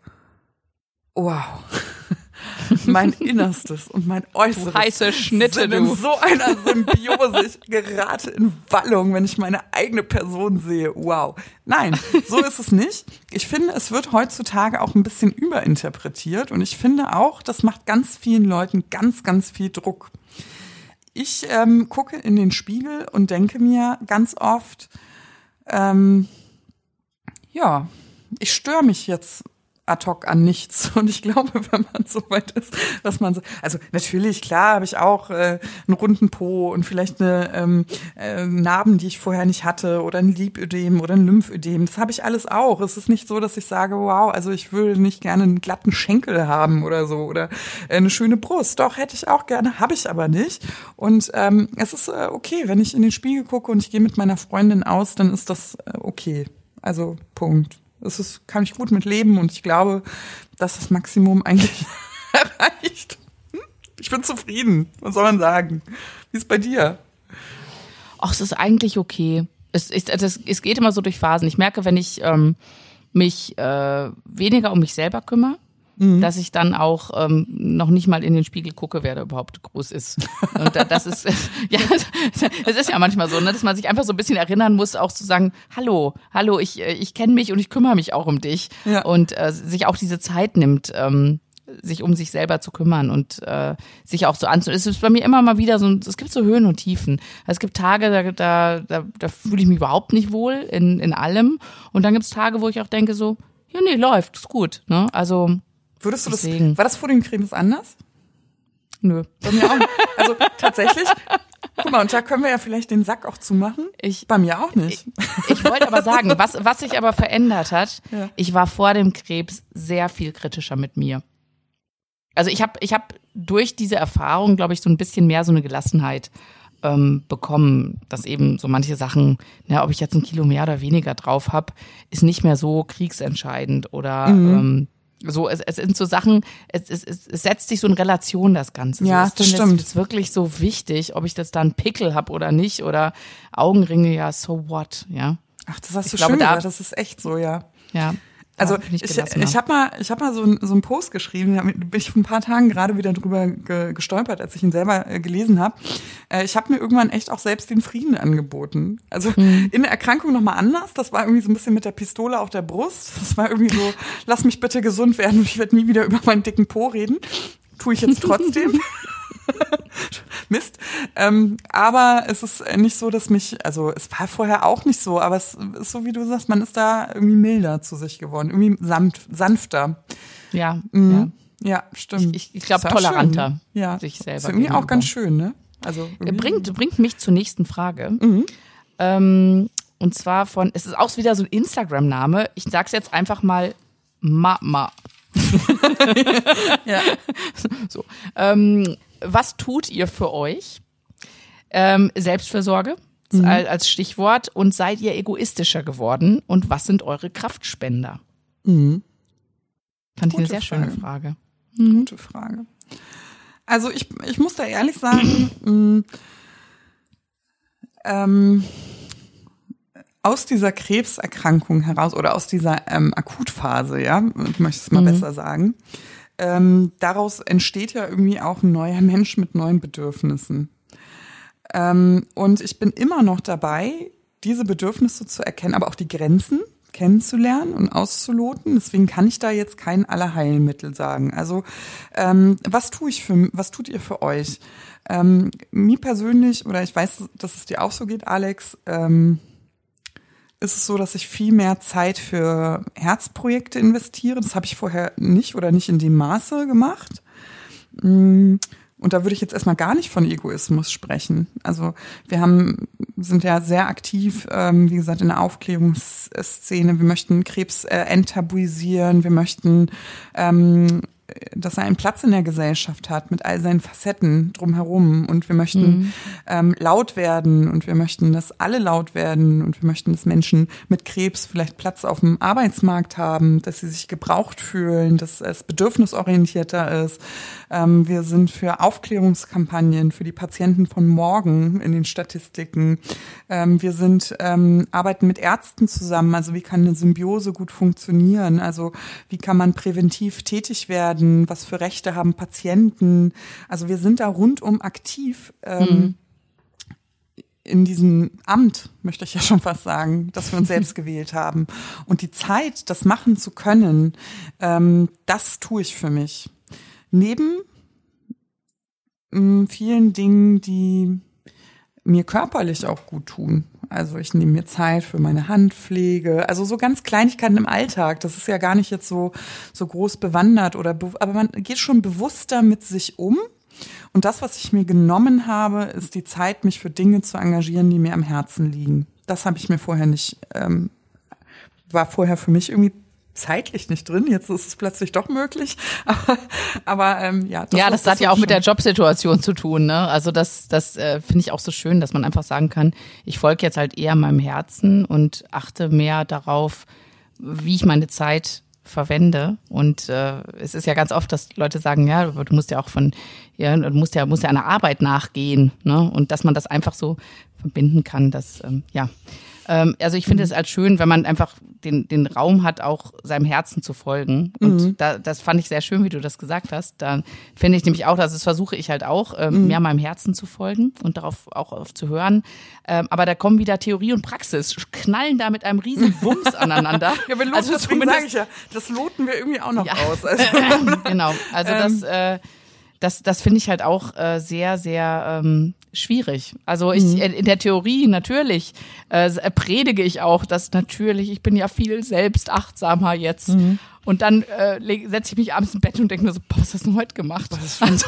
wow, mein Innerstes und mein Äußeres Du heiße Schnitte, sind in du. so einer Symbiose. Ich gerate in Wallung, wenn ich meine eigene Person sehe. Wow. Nein, so ist es nicht. Ich finde, es wird heutzutage auch ein bisschen überinterpretiert und ich finde auch, das macht ganz vielen Leuten ganz, ganz viel Druck. Ich ähm, gucke in den Spiegel und denke mir ganz oft, ähm, ja, ich störe mich jetzt ad hoc an nichts. Und ich glaube, wenn man so weit ist, dass man so, also natürlich, klar, habe ich auch äh, einen runden Po und vielleicht eine ähm, äh, Narben, die ich vorher nicht hatte oder ein Lipödem oder ein Lymphödem. Das habe ich alles auch. Es ist nicht so, dass ich sage, wow, also ich würde nicht gerne einen glatten Schenkel haben oder so oder äh, eine schöne Brust. Doch, hätte ich auch gerne, habe ich aber nicht. Und ähm, es ist äh, okay, wenn ich in den Spiegel gucke und ich gehe mit meiner Freundin aus, dann ist das äh, okay. Also Punkt. Das ist, kann ich gut mit leben und ich glaube, dass das Maximum eigentlich erreicht. Ich bin zufrieden. Was soll man sagen? Wie ist bei dir? Ach, es ist eigentlich okay. Es, ist, es, es geht immer so durch Phasen. Ich merke, wenn ich ähm, mich äh, weniger um mich selber kümmere, dass ich dann auch ähm, noch nicht mal in den Spiegel gucke, wer da überhaupt groß ist. Und da, das ist ja, es ist ja manchmal so, ne, dass man sich einfach so ein bisschen erinnern muss, auch zu sagen, hallo, hallo, ich äh, ich kenne mich und ich kümmere mich auch um dich Ja. und äh, sich auch diese Zeit nimmt. Ähm, sich um sich selber zu kümmern und äh, sich auch so anzu. Es ist bei mir immer mal wieder so, ein- es gibt so Höhen und Tiefen. Es gibt Tage, da, da, da, da fühle ich mich überhaupt nicht wohl in, in allem. Und dann gibt es Tage, wo ich auch denke so, ja nee, läuft, ist gut. Ne? Also Würdest du das, Deswegen. war das vor dem Krebs anders? nö. Bei mir auch. nicht. Also tatsächlich, guck mal, und da können wir ja vielleicht den Sack auch zumachen. Ich, Bei mir auch nicht. ich wollte aber sagen, was, was sich aber verändert hat, Ja. ich war vor dem Krebs sehr viel kritischer mit mir. Also ich habe ich hab durch diese Erfahrung, glaube ich, so ein bisschen mehr so eine Gelassenheit ähm, bekommen, dass eben so manche Sachen, na, ob ich jetzt ein Kilo mehr oder weniger drauf habe, ist nicht mehr so kriegsentscheidend oder ähm, so, es, es sind so Sachen, es, es, es, es setzt sich so in Relation, das Ganze. Ja, so, ist das stimmt. Jetzt wirklich so wichtig, ob ich das da einen Pickel habe oder nicht oder Augenringe, ja, so what, ja. Ach, das hast du Ich glaube, schön da- gesagt. Das ist echt so, ja. Ja. Also ich, ich, gelassener. habe mal, ich hab mal so, ein, so einen Post geschrieben, da bin ich vor ein paar Tagen gerade wieder drüber ge, gestolpert, als ich ihn selber äh, gelesen habe. Äh, ich habe mir irgendwann echt auch selbst den Frieden angeboten. Also Mhm. in der Erkrankung nochmal anders. Das war irgendwie so ein bisschen mit der Pistole auf der Brust. Das war irgendwie so, lass mich bitte gesund werden und ich werde nie wieder über meinen dicken Po reden. Tue ich jetzt trotzdem. Mist. Ähm, aber es ist nicht so, dass mich, also es war vorher auch nicht so, aber es ist so, wie du sagst, man ist da irgendwie milder zu sich geworden, irgendwie sanft, sanfter. ja, Mhm. Ja, stimmt. Ich- ich glaub, Ist ja toleranter schön. ja. sich selber Ist irgendwie auch gegenüber. ganz schön, ne? Also ja. irgendwie- Bringt, bringt mich zur nächsten Frage. Mhm. Ähm, und zwar von, es ist auch wieder so ein Instagram-Name. Ich sag's jetzt einfach mal Mama. Ja. So. Ähm, was tut ihr für euch? Ähm, Selbstfürsorge Mhm. als Stichwort. Und seid ihr egoistischer geworden? Und was sind eure Kraftspender? Mhm. Fand ich eine Gute sehr schöne Frage. Frage. Gute Frage. Also ich, ich muss da ehrlich sagen, mh, ähm, aus dieser Krebserkrankung heraus oder aus dieser ähm, Akutphase, ja, ich möchte es mal besser sagen, ähm, daraus entsteht ja irgendwie auch ein neuer Mensch mit neuen Bedürfnissen. Ähm, und ich bin immer noch dabei, diese Bedürfnisse zu erkennen, aber auch die Grenzen kennenzulernen und auszuloten. Deswegen kann ich da jetzt kein Allerheilmittel sagen. Also ähm, was tue ich für, was tut ihr für euch? Ähm, mir persönlich oder ich weiß, dass es dir auch so geht, Alex. Ähm, ist es so, dass ich viel mehr Zeit für Herzprojekte investiere. Das habe ich vorher nicht oder nicht in dem Maße gemacht. Mm, Und da würde ich jetzt erstmal gar nicht von Egoismus sprechen. Also wir haben, sind ja sehr aktiv, ähm, wie gesagt, in der Aufklärungsszene. Wir möchten Krebs äh, enttabuisieren. Wir möchten ähm, dass er einen Platz in der Gesellschaft hat mit all seinen Facetten drumherum und wir möchten mhm. ähm, laut werden und wir möchten, dass alle laut werden und wir möchten, dass Menschen mit Krebs vielleicht Platz auf dem Arbeitsmarkt haben, dass sie sich gebraucht fühlen, dass es bedürfnisorientierter ist. Ähm, wir sind für Aufklärungskampagnen für die Patienten von morgen in den Statistiken. Ähm, wir sind ähm, arbeiten mit Ärzten zusammen. Also wie kann eine Symbiose gut funktionieren? Also wie kann man präventiv tätig werden? Was für Rechte haben Patienten? Also wir sind da rundum aktiv. Ähm, mhm in diesem Amt, möchte ich ja schon fast sagen, dass wir uns selbst gewählt haben. Und die Zeit, das machen zu können, ähm, das tue ich für mich. Neben mh, vielen Dingen, die mir körperlich auch gut tun. Also ich nehme mir Zeit für meine Handpflege, also so ganz Kleinigkeiten im Alltag. Das ist ja gar nicht jetzt so so groß bewandert oder aber man geht schon bewusster mit sich um. Und das, was ich mir genommen habe, ist die Zeit, mich für Dinge zu engagieren, die mir am Herzen liegen. Das habe ich mir vorher nicht, ähm, war vorher für mich irgendwie zeitlich nicht drin. Jetzt ist es plötzlich doch möglich. Aber, aber ähm, ja. Das ja, das, hat ja auch mit der Jobsituation zu tun. Ne? Also das, das äh, finde ich auch so schön, dass man einfach sagen kann, ich folge jetzt halt eher meinem Herzen und achte mehr darauf, wie ich meine Zeit verwende. Und äh, es ist ja ganz oft, dass Leute sagen, ja, du musst ja auch von, ja, du musst ja, musst ja einer Arbeit nachgehen, ne? Und dass man das einfach so verbinden kann, das, ähm, ja. Ähm, also ich finde mhm. es als schön, wenn man einfach den, den Raum hat, auch seinem Herzen zu folgen. Und mhm. da, das fand ich sehr schön, wie du das gesagt hast. Da finde ich nämlich auch, dass das versuche ich halt auch, ähm, mhm. mehr meinem Herzen zu folgen und darauf auch auf zu hören. Ähm, aber da kommen wieder Theorie und Praxis, knallen da mit einem riesen Wumms aneinander. ja, wir loten, also deswegen sage ich ja, das loten wir irgendwie auch noch ja. aus. Also. genau, also das, ähm. äh, das, das finde ich halt auch äh, sehr, sehr ähm, schwierig. Also ich mhm. in der Theorie natürlich äh, predige ich auch, dass natürlich, ich bin ja viel selbstachtsamer jetzt. Mhm. Und dann äh, setze ich mich abends im Bett und denke mir so, boah, was hast du denn heute gemacht? Was ist also,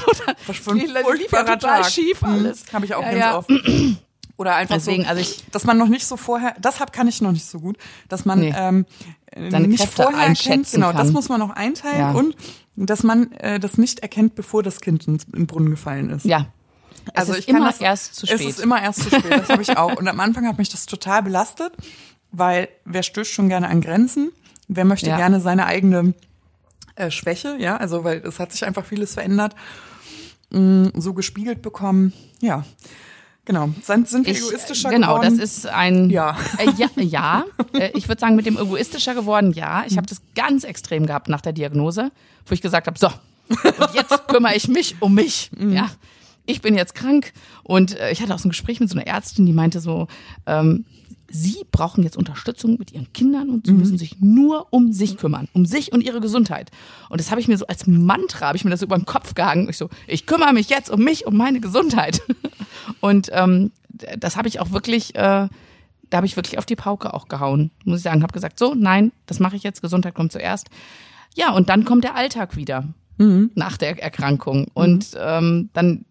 ein lief ja total Tag. schief mhm. alles. Mhm. Habe ich auch ja, ganz ja. oft. Oder einfach Deswegen, so, also ich, dass man noch nicht so vorher, das hab, kann ich noch nicht so gut, dass man nee. ähm, Seine nicht Kräfte vorher einschätzen erkennt, genau, kann. das muss man noch einteilen ja. und dass man äh, das nicht erkennt, bevor das Kind in den Brunnen gefallen ist. Ja, also es ich kann immer das, erst zu spät. Es ist immer erst zu spät, das habe ich auch. Und am Anfang hat mich das total belastet, weil wer stößt schon gerne an Grenzen? Wer möchte Ja. gerne seine eigene äh, Schwäche, ja, also weil es hat sich einfach vieles verändert, mh, so gespiegelt bekommen, ja. Genau. Sind, sind wir Ich, egoistischer genau, geworden? das ist ein Ja. Äh, ja, ja. Äh, ich würde sagen, mit dem egoistischer geworden, ja. Ich habe das ganz extrem gehabt nach der Diagnose, wo ich gesagt habe, so, und jetzt kümmere ich mich um mich. Ja. Ich bin jetzt krank. Und äh, ich hatte auch so ein Gespräch mit so einer Ärztin, die meinte so, ähm, Sie brauchen jetzt Unterstützung mit Ihren Kindern und Sie müssen sich nur um sich kümmern, um sich und Ihre Gesundheit. Und das habe ich mir so als Mantra, habe ich mir das so über den Kopf gehangen. Ich so, ich kümmere mich jetzt um mich, um meine Gesundheit. Und ähm, das habe ich auch wirklich, äh, da habe ich wirklich auf die Pauke auch gehauen, muss ich sagen. Habe gesagt, so, nein, das mache ich jetzt, Gesundheit kommt zuerst. Ja, und dann kommt der Alltag wieder Mhm. nach der Erkrankung. Und ähm, dann,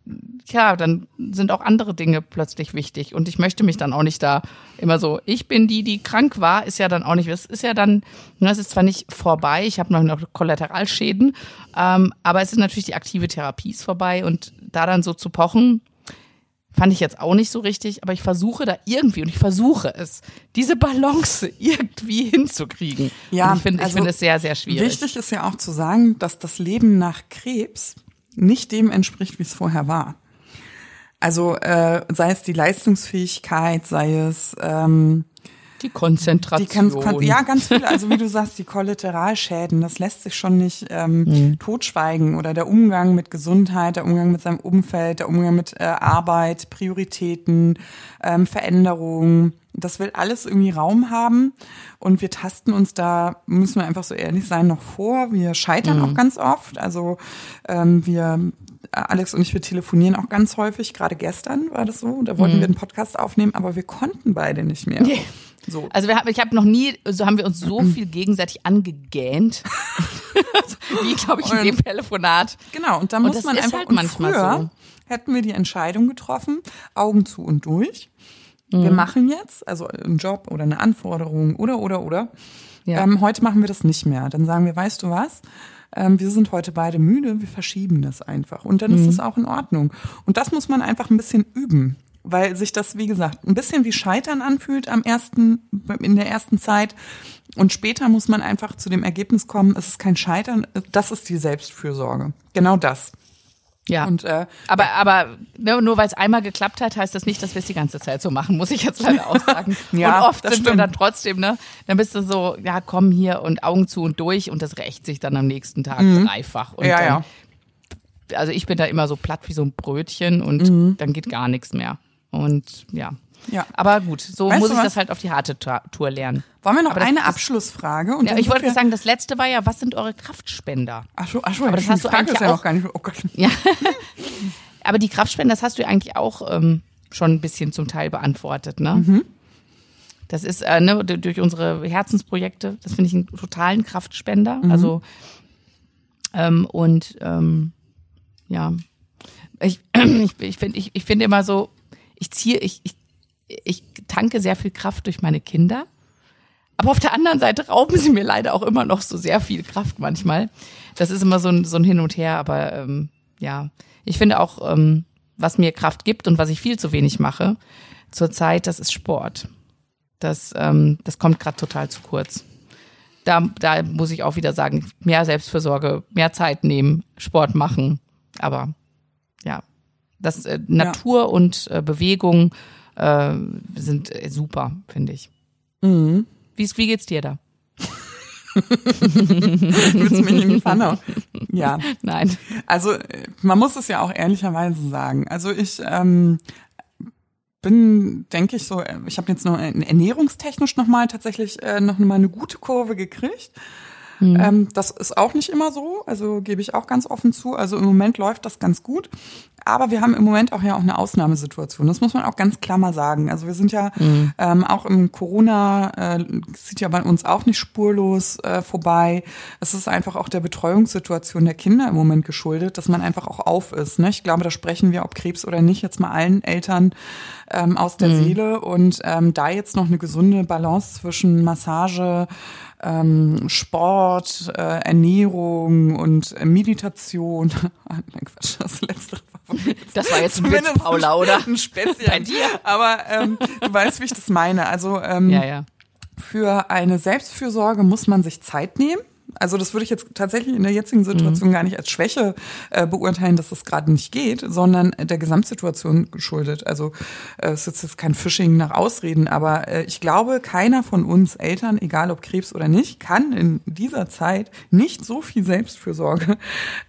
ja, dann sind auch andere Dinge plötzlich wichtig. Und ich möchte mich dann auch nicht da immer so, ich bin die, die krank war, ist ja dann auch nicht, es ist ja dann, ne, es ist zwar nicht vorbei, ich habe noch, noch Kollateralschäden, ähm, aber es ist natürlich die aktive Therapie ist vorbei und da dann so zu pochen, fand ich jetzt auch nicht so richtig, aber ich versuche da irgendwie und ich versuche es, diese Balance irgendwie hinzukriegen. Ja, und ich finde also ich finde es sehr, sehr schwierig. Wichtig ist ja auch zu sagen, dass das Leben nach Krebs nicht dem entspricht, wie es vorher war. Also äh, sei es die Leistungsfähigkeit, sei es ähm, Die Konzentration. die kon- ja ganz viele, also wie du sagst, die Kollateralschäden, das lässt sich schon nicht ähm, totschweigen oder der Umgang mit Gesundheit, der Umgang mit seinem Umfeld, der Umgang mit äh, Arbeit, Prioritäten, ähm, Veränderungen, das will alles irgendwie Raum haben und wir tasten uns da, müssen wir einfach so ehrlich sein, noch vor. Wir scheitern auch ganz oft, also ähm, wir Alex und ich, wir telefonieren auch ganz häufig. Gerade gestern war das so. Da wollten wir einen Podcast aufnehmen, aber wir konnten beide nicht mehr. Nee. So. Also wir haben, ich habe noch nie, so haben wir uns so viel gegenseitig angegähnt, wie glaube ich in dem Telefonat. Genau, und da muss man einfach halt manchmal früher so. hätten wir die Entscheidung getroffen, Augen zu und durch. Wir Mhm. machen jetzt, also einen Job oder eine Anforderung oder oder oder. Ja. Ähm, heute machen wir das nicht mehr. Dann sagen wir, weißt du was? ähm, wir sind heute beide müde, wir verschieben das einfach. Und dann ist es auch in Ordnung. Und das muss man einfach ein bisschen üben weil sich das, wie gesagt, ein bisschen wie Scheitern anfühlt am ersten, in der ersten Zeit. Und später muss man einfach zu dem Ergebnis kommen, es ist kein Scheitern, das ist die Selbstfürsorge. Genau das. Ja. Und, äh, aber aber ne, nur weil es einmal geklappt hat, heißt das nicht, dass wir es die ganze Zeit so machen, muss ich jetzt leider auch sagen. Ja, und oft das sind wir stimmt. dann trotzdem, ne? Dann bist du so, ja, komm hier und Augen zu und durch und das rächt sich dann am nächsten Tag dreifach. Und Mhm. ja, dann, ja. Also ich bin da immer so platt wie so ein Brötchen und Mhm. dann geht gar nichts mehr. Und ja. Ja. Aber gut, so Weißt muss ich was? das halt auf die harte Tour lernen. Wollen wir noch eine das- Abschlussfrage? Ja, ich wollte sagen, das letzte war ja, was sind eure Kraftspender? Ach so, ach so, Aber das hast du Frage eigentlich ist ja auch- gar nicht. Oh Gott. Ja. Aber die Kraftspender, das hast du ja eigentlich auch ähm, schon ein bisschen zum Teil beantwortet, ne? Mhm. Das ist äh, ne, durch unsere Herzensprojekte, das finde ich einen totalen Kraftspender. Mhm. Also ähm, und ähm, ja, ich, ich, ich finde ich, ich finde immer so, ich ziehe, ich, ich, ich tanke sehr viel Kraft durch meine Kinder. Aber auf der anderen Seite rauben sie mir leider auch immer noch so sehr viel Kraft manchmal. Das ist immer so ein, so ein Hin und Her, aber ähm, ja, ich finde auch, ähm, was mir Kraft gibt und was ich viel zu wenig mache zurzeit, das ist Sport. Das, ähm, das kommt gerade total zu kurz. Da, da muss ich auch wieder sagen, mehr Selbstfürsorge, mehr Zeit nehmen, Sport machen. Aber ja, das äh, Natur und äh, Bewegung äh, sind äh, super, finde ich. Mhm. Wie, wie geht's dir da? Willst du mich in die Pfanne? Ja, Nein. also äh, man muss es ja auch ehrlicherweise sagen. Also ich ähm, bin, denke ich so, äh, ich habe jetzt noch äh, ernährungstechnisch nochmal tatsächlich äh, noch mal eine gute Kurve gekriegt. Ähm, das ist auch nicht immer so, also gebe ich auch ganz offen zu. Also im Moment läuft das ganz gut. Aber wir haben im Moment auch ja auch eine Ausnahmesituation. Das muss man auch ganz klar mal sagen. Also wir sind ja ähm, auch im Corona, äh, sieht ja bei uns auch nicht spurlos äh, vorbei. Es ist einfach auch der Betreuungssituation der Kinder im Moment geschuldet, dass man einfach auch auf ist. Ne? Ich glaube, da sprechen wir, ob Krebs oder nicht, jetzt mal allen Eltern ähm, aus der Seele. Und ähm, da jetzt noch eine gesunde Balance zwischen Massage, ähm, Sport, äh, Ernährung und äh, Meditation. Nein, Quatsch, das letzte. Das war jetzt ein Witz, Paula, oder? Ein Späßchen. Bei dir? Aber ähm, du weißt, wie ich das meine. Also ähm, Ja, ja. für eine Selbstfürsorge muss man sich Zeit nehmen. Also das würde ich jetzt tatsächlich in der jetzigen Situation gar nicht als Schwäche äh, beurteilen, dass das gerade nicht geht, sondern der Gesamtsituation geschuldet. Also äh, es ist jetzt kein Phishing nach Ausreden, aber äh, ich glaube, keiner von uns Eltern, egal ob Krebs oder nicht, kann in dieser Zeit nicht so viel Selbstfürsorge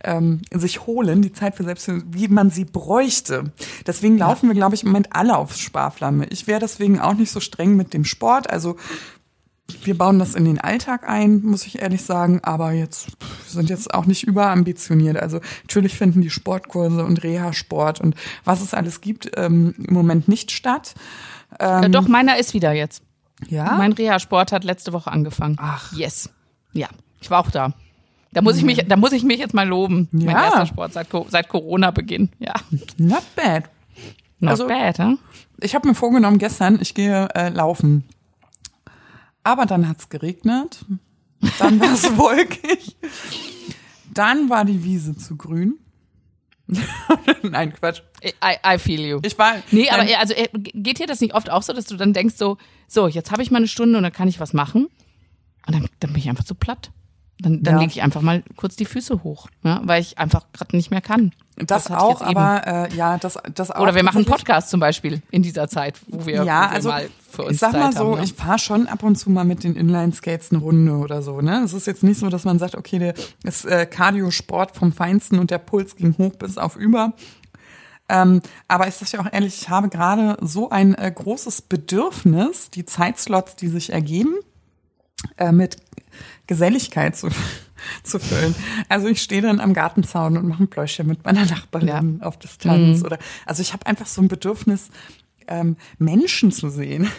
ähm, sich holen, die Zeit für Selbstfürsorge, wie man sie bräuchte. Deswegen laufen wir, glaube ich, im Moment alle aufs Sparflamme. Ich wäre deswegen auch nicht so streng mit dem Sport. Also wir bauen das in den Alltag ein, muss ich ehrlich sagen, aber jetzt sind jetzt auch nicht überambitioniert. Also natürlich finden die Sportkurse und Reha-Sport und was es alles gibt ähm, im Moment nicht statt. Äh, doch, meiner ist wieder jetzt. Ja, Mein Reha-Sport hat letzte Woche angefangen. Ach. Yes. Ja, ich war auch da. Da muss ich mich, da muss ich mich jetzt mal loben. Mein Ja. erster Sport seit, seit Corona-Beginn. Ja. not bad. Not Also- bad, huh? Ich habe mir vorgenommen gestern, ich gehe äh, laufen. Aber dann hat's geregnet, dann war es wolkig, dann war die Wiese zu grün. Nein, Quatsch. I, I feel you. Ich war. Nee, aber also geht dir das nicht oft auch so, dass du dann denkst so, so, jetzt habe ich mal eine Stunde und dann kann ich was machen und dann, dann bin ich einfach so platt. Dann, dann Ja. lege ich einfach mal kurz die Füße hoch, ja, weil ich einfach gerade nicht mehr kann. Das, ich auch, aber äh, ja, das, das auch. Oder wir machen einen. Podcast zum Beispiel in dieser Zeit, wo wir, Ja, wo wir also mal für uns ich sag mal Zeit so, haben, ne? ich fahre schon ab und zu mal mit den Inline-Skates eine Runde oder so. Ne, es ist jetzt nicht so, dass man sagt, okay, der ist äh, Cardio-Sport vom Feinsten und der Puls ging hoch bis auf über. Ähm, aber ich sag ja auch ehrlich, ich habe gerade so ein äh, großes Bedürfnis, die Zeitslots, die sich ergeben, äh, mit Geselligkeit zu, zu füllen. Also ich stehe dann am Gartenzaun und mache ein Pläuschchen mit meiner Nachbarin auf Distanz. Oder also ich habe einfach so ein Bedürfnis, ähm, Menschen zu sehen.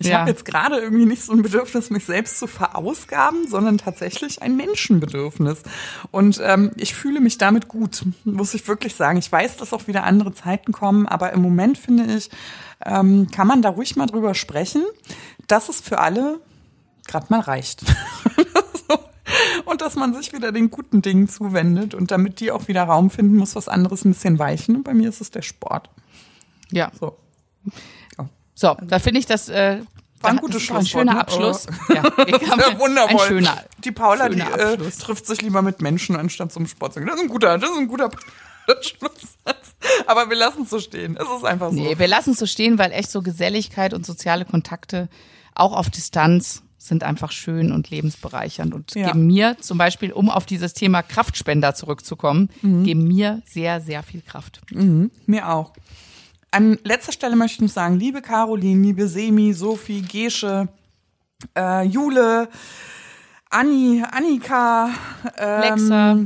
Ich Ja. habe jetzt gerade irgendwie nicht so ein Bedürfnis, mich selbst zu verausgaben, sondern tatsächlich ein Menschenbedürfnis. Und ähm, ich fühle mich damit gut, muss ich wirklich sagen. Ich weiß, dass auch wieder andere Zeiten kommen, aber im Moment finde ich, ähm, kann man da ruhig mal drüber sprechen, dass es für alle gerade mal reicht. Und dass man sich wieder den guten Dingen zuwendet und damit die auch wieder Raum finden, muss was anderes ein bisschen weichen und bei mir ist es der Sport. Ja. So. So, da finde ich das äh, War ein ist doch ein schöner ne? Abschluss. Oh. Ja, Ja, wundervoll. Ein schöner. die Paula, die äh, trifft sich lieber mit Menschen anstatt zum Sport. zu gehen. Das ist ein guter, das ist ein guter Schlusssatz. Aber wir lassen es so stehen. Es ist einfach so. Nee, wir lassen es so stehen, weil echt so Geselligkeit und soziale Kontakte auch auf Distanz sind einfach schön und lebensbereichernd und Ja. geben mir zum Beispiel, um auf dieses Thema Kraftspender zurückzukommen, Mhm. geben mir sehr, sehr viel Kraft. Mir auch. An letzter Stelle möchte ich noch sagen, liebe Caroline, liebe Semi, Sophie, Gesche, äh, Jule, Anni, Annika, ähm, Lexa.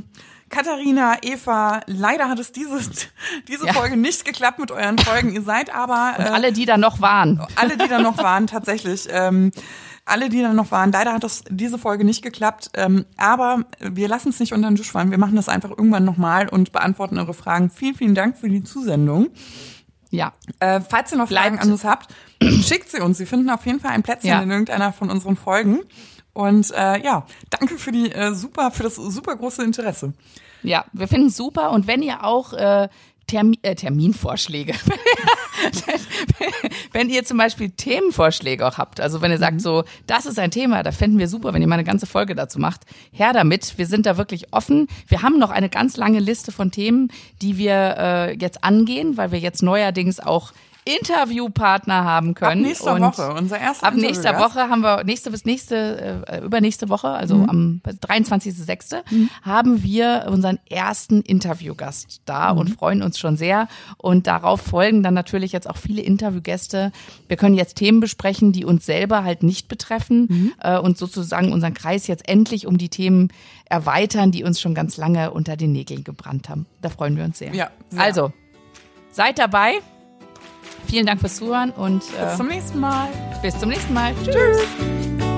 Katharina, Eva, leider hat es diese, diese Ja. Folge nicht geklappt mit euren Folgen. Ihr seid aber äh, alle, die da noch waren. alle, die da noch waren, tatsächlich. Ähm, alle, die da noch waren. Leider hat das diese Folge nicht geklappt. Ähm, aber wir lassen es nicht unter den Tisch fallen. Wir machen das einfach irgendwann nochmal und beantworten eure Fragen. Vielen, vielen Dank für die Zusendung. Ja. Äh, falls ihr noch Fragen Bleibt- an uns habt, schickt sie uns. Sie finden auf jeden Fall ein Plätzchen Ja. in irgendeiner von unseren Folgen. Und äh, ja, danke für die äh, super, für das super große Interesse. Ja, wir finden es super. Und wenn ihr auch äh, Termi äh, Terminvorschläge, wenn ihr zum Beispiel Themenvorschläge auch habt, also wenn ihr sagt so, das ist ein Thema, da fänden wir super, wenn ihr mal eine ganze Folge dazu macht, her damit. Wir sind da wirklich offen. Wir haben noch eine ganz lange Liste von Themen, die wir äh, jetzt angehen, weil wir jetzt neuerdings auch Interviewpartner haben können. Ab nächster und Woche, unser erster Ab nächster. Woche haben wir nächste bis nächste äh, übernächste Woche, also Mhm. am 23.06. haben wir unseren ersten Interviewgast da Mhm. und freuen uns schon sehr und darauf folgen dann natürlich jetzt auch viele Interviewgäste. Wir können jetzt Themen besprechen, die uns selber halt nicht betreffen Mhm. äh, und sozusagen unseren Kreis jetzt endlich um die Themen erweitern, die uns schon ganz lange unter den Nägeln gebrannt haben. Da freuen wir uns sehr. Ja, sehr. Also, seid dabei. Vielen Dank fürs Zuhören und Bis äh, zum nächsten Mal. bis zum nächsten Mal. Tschüss.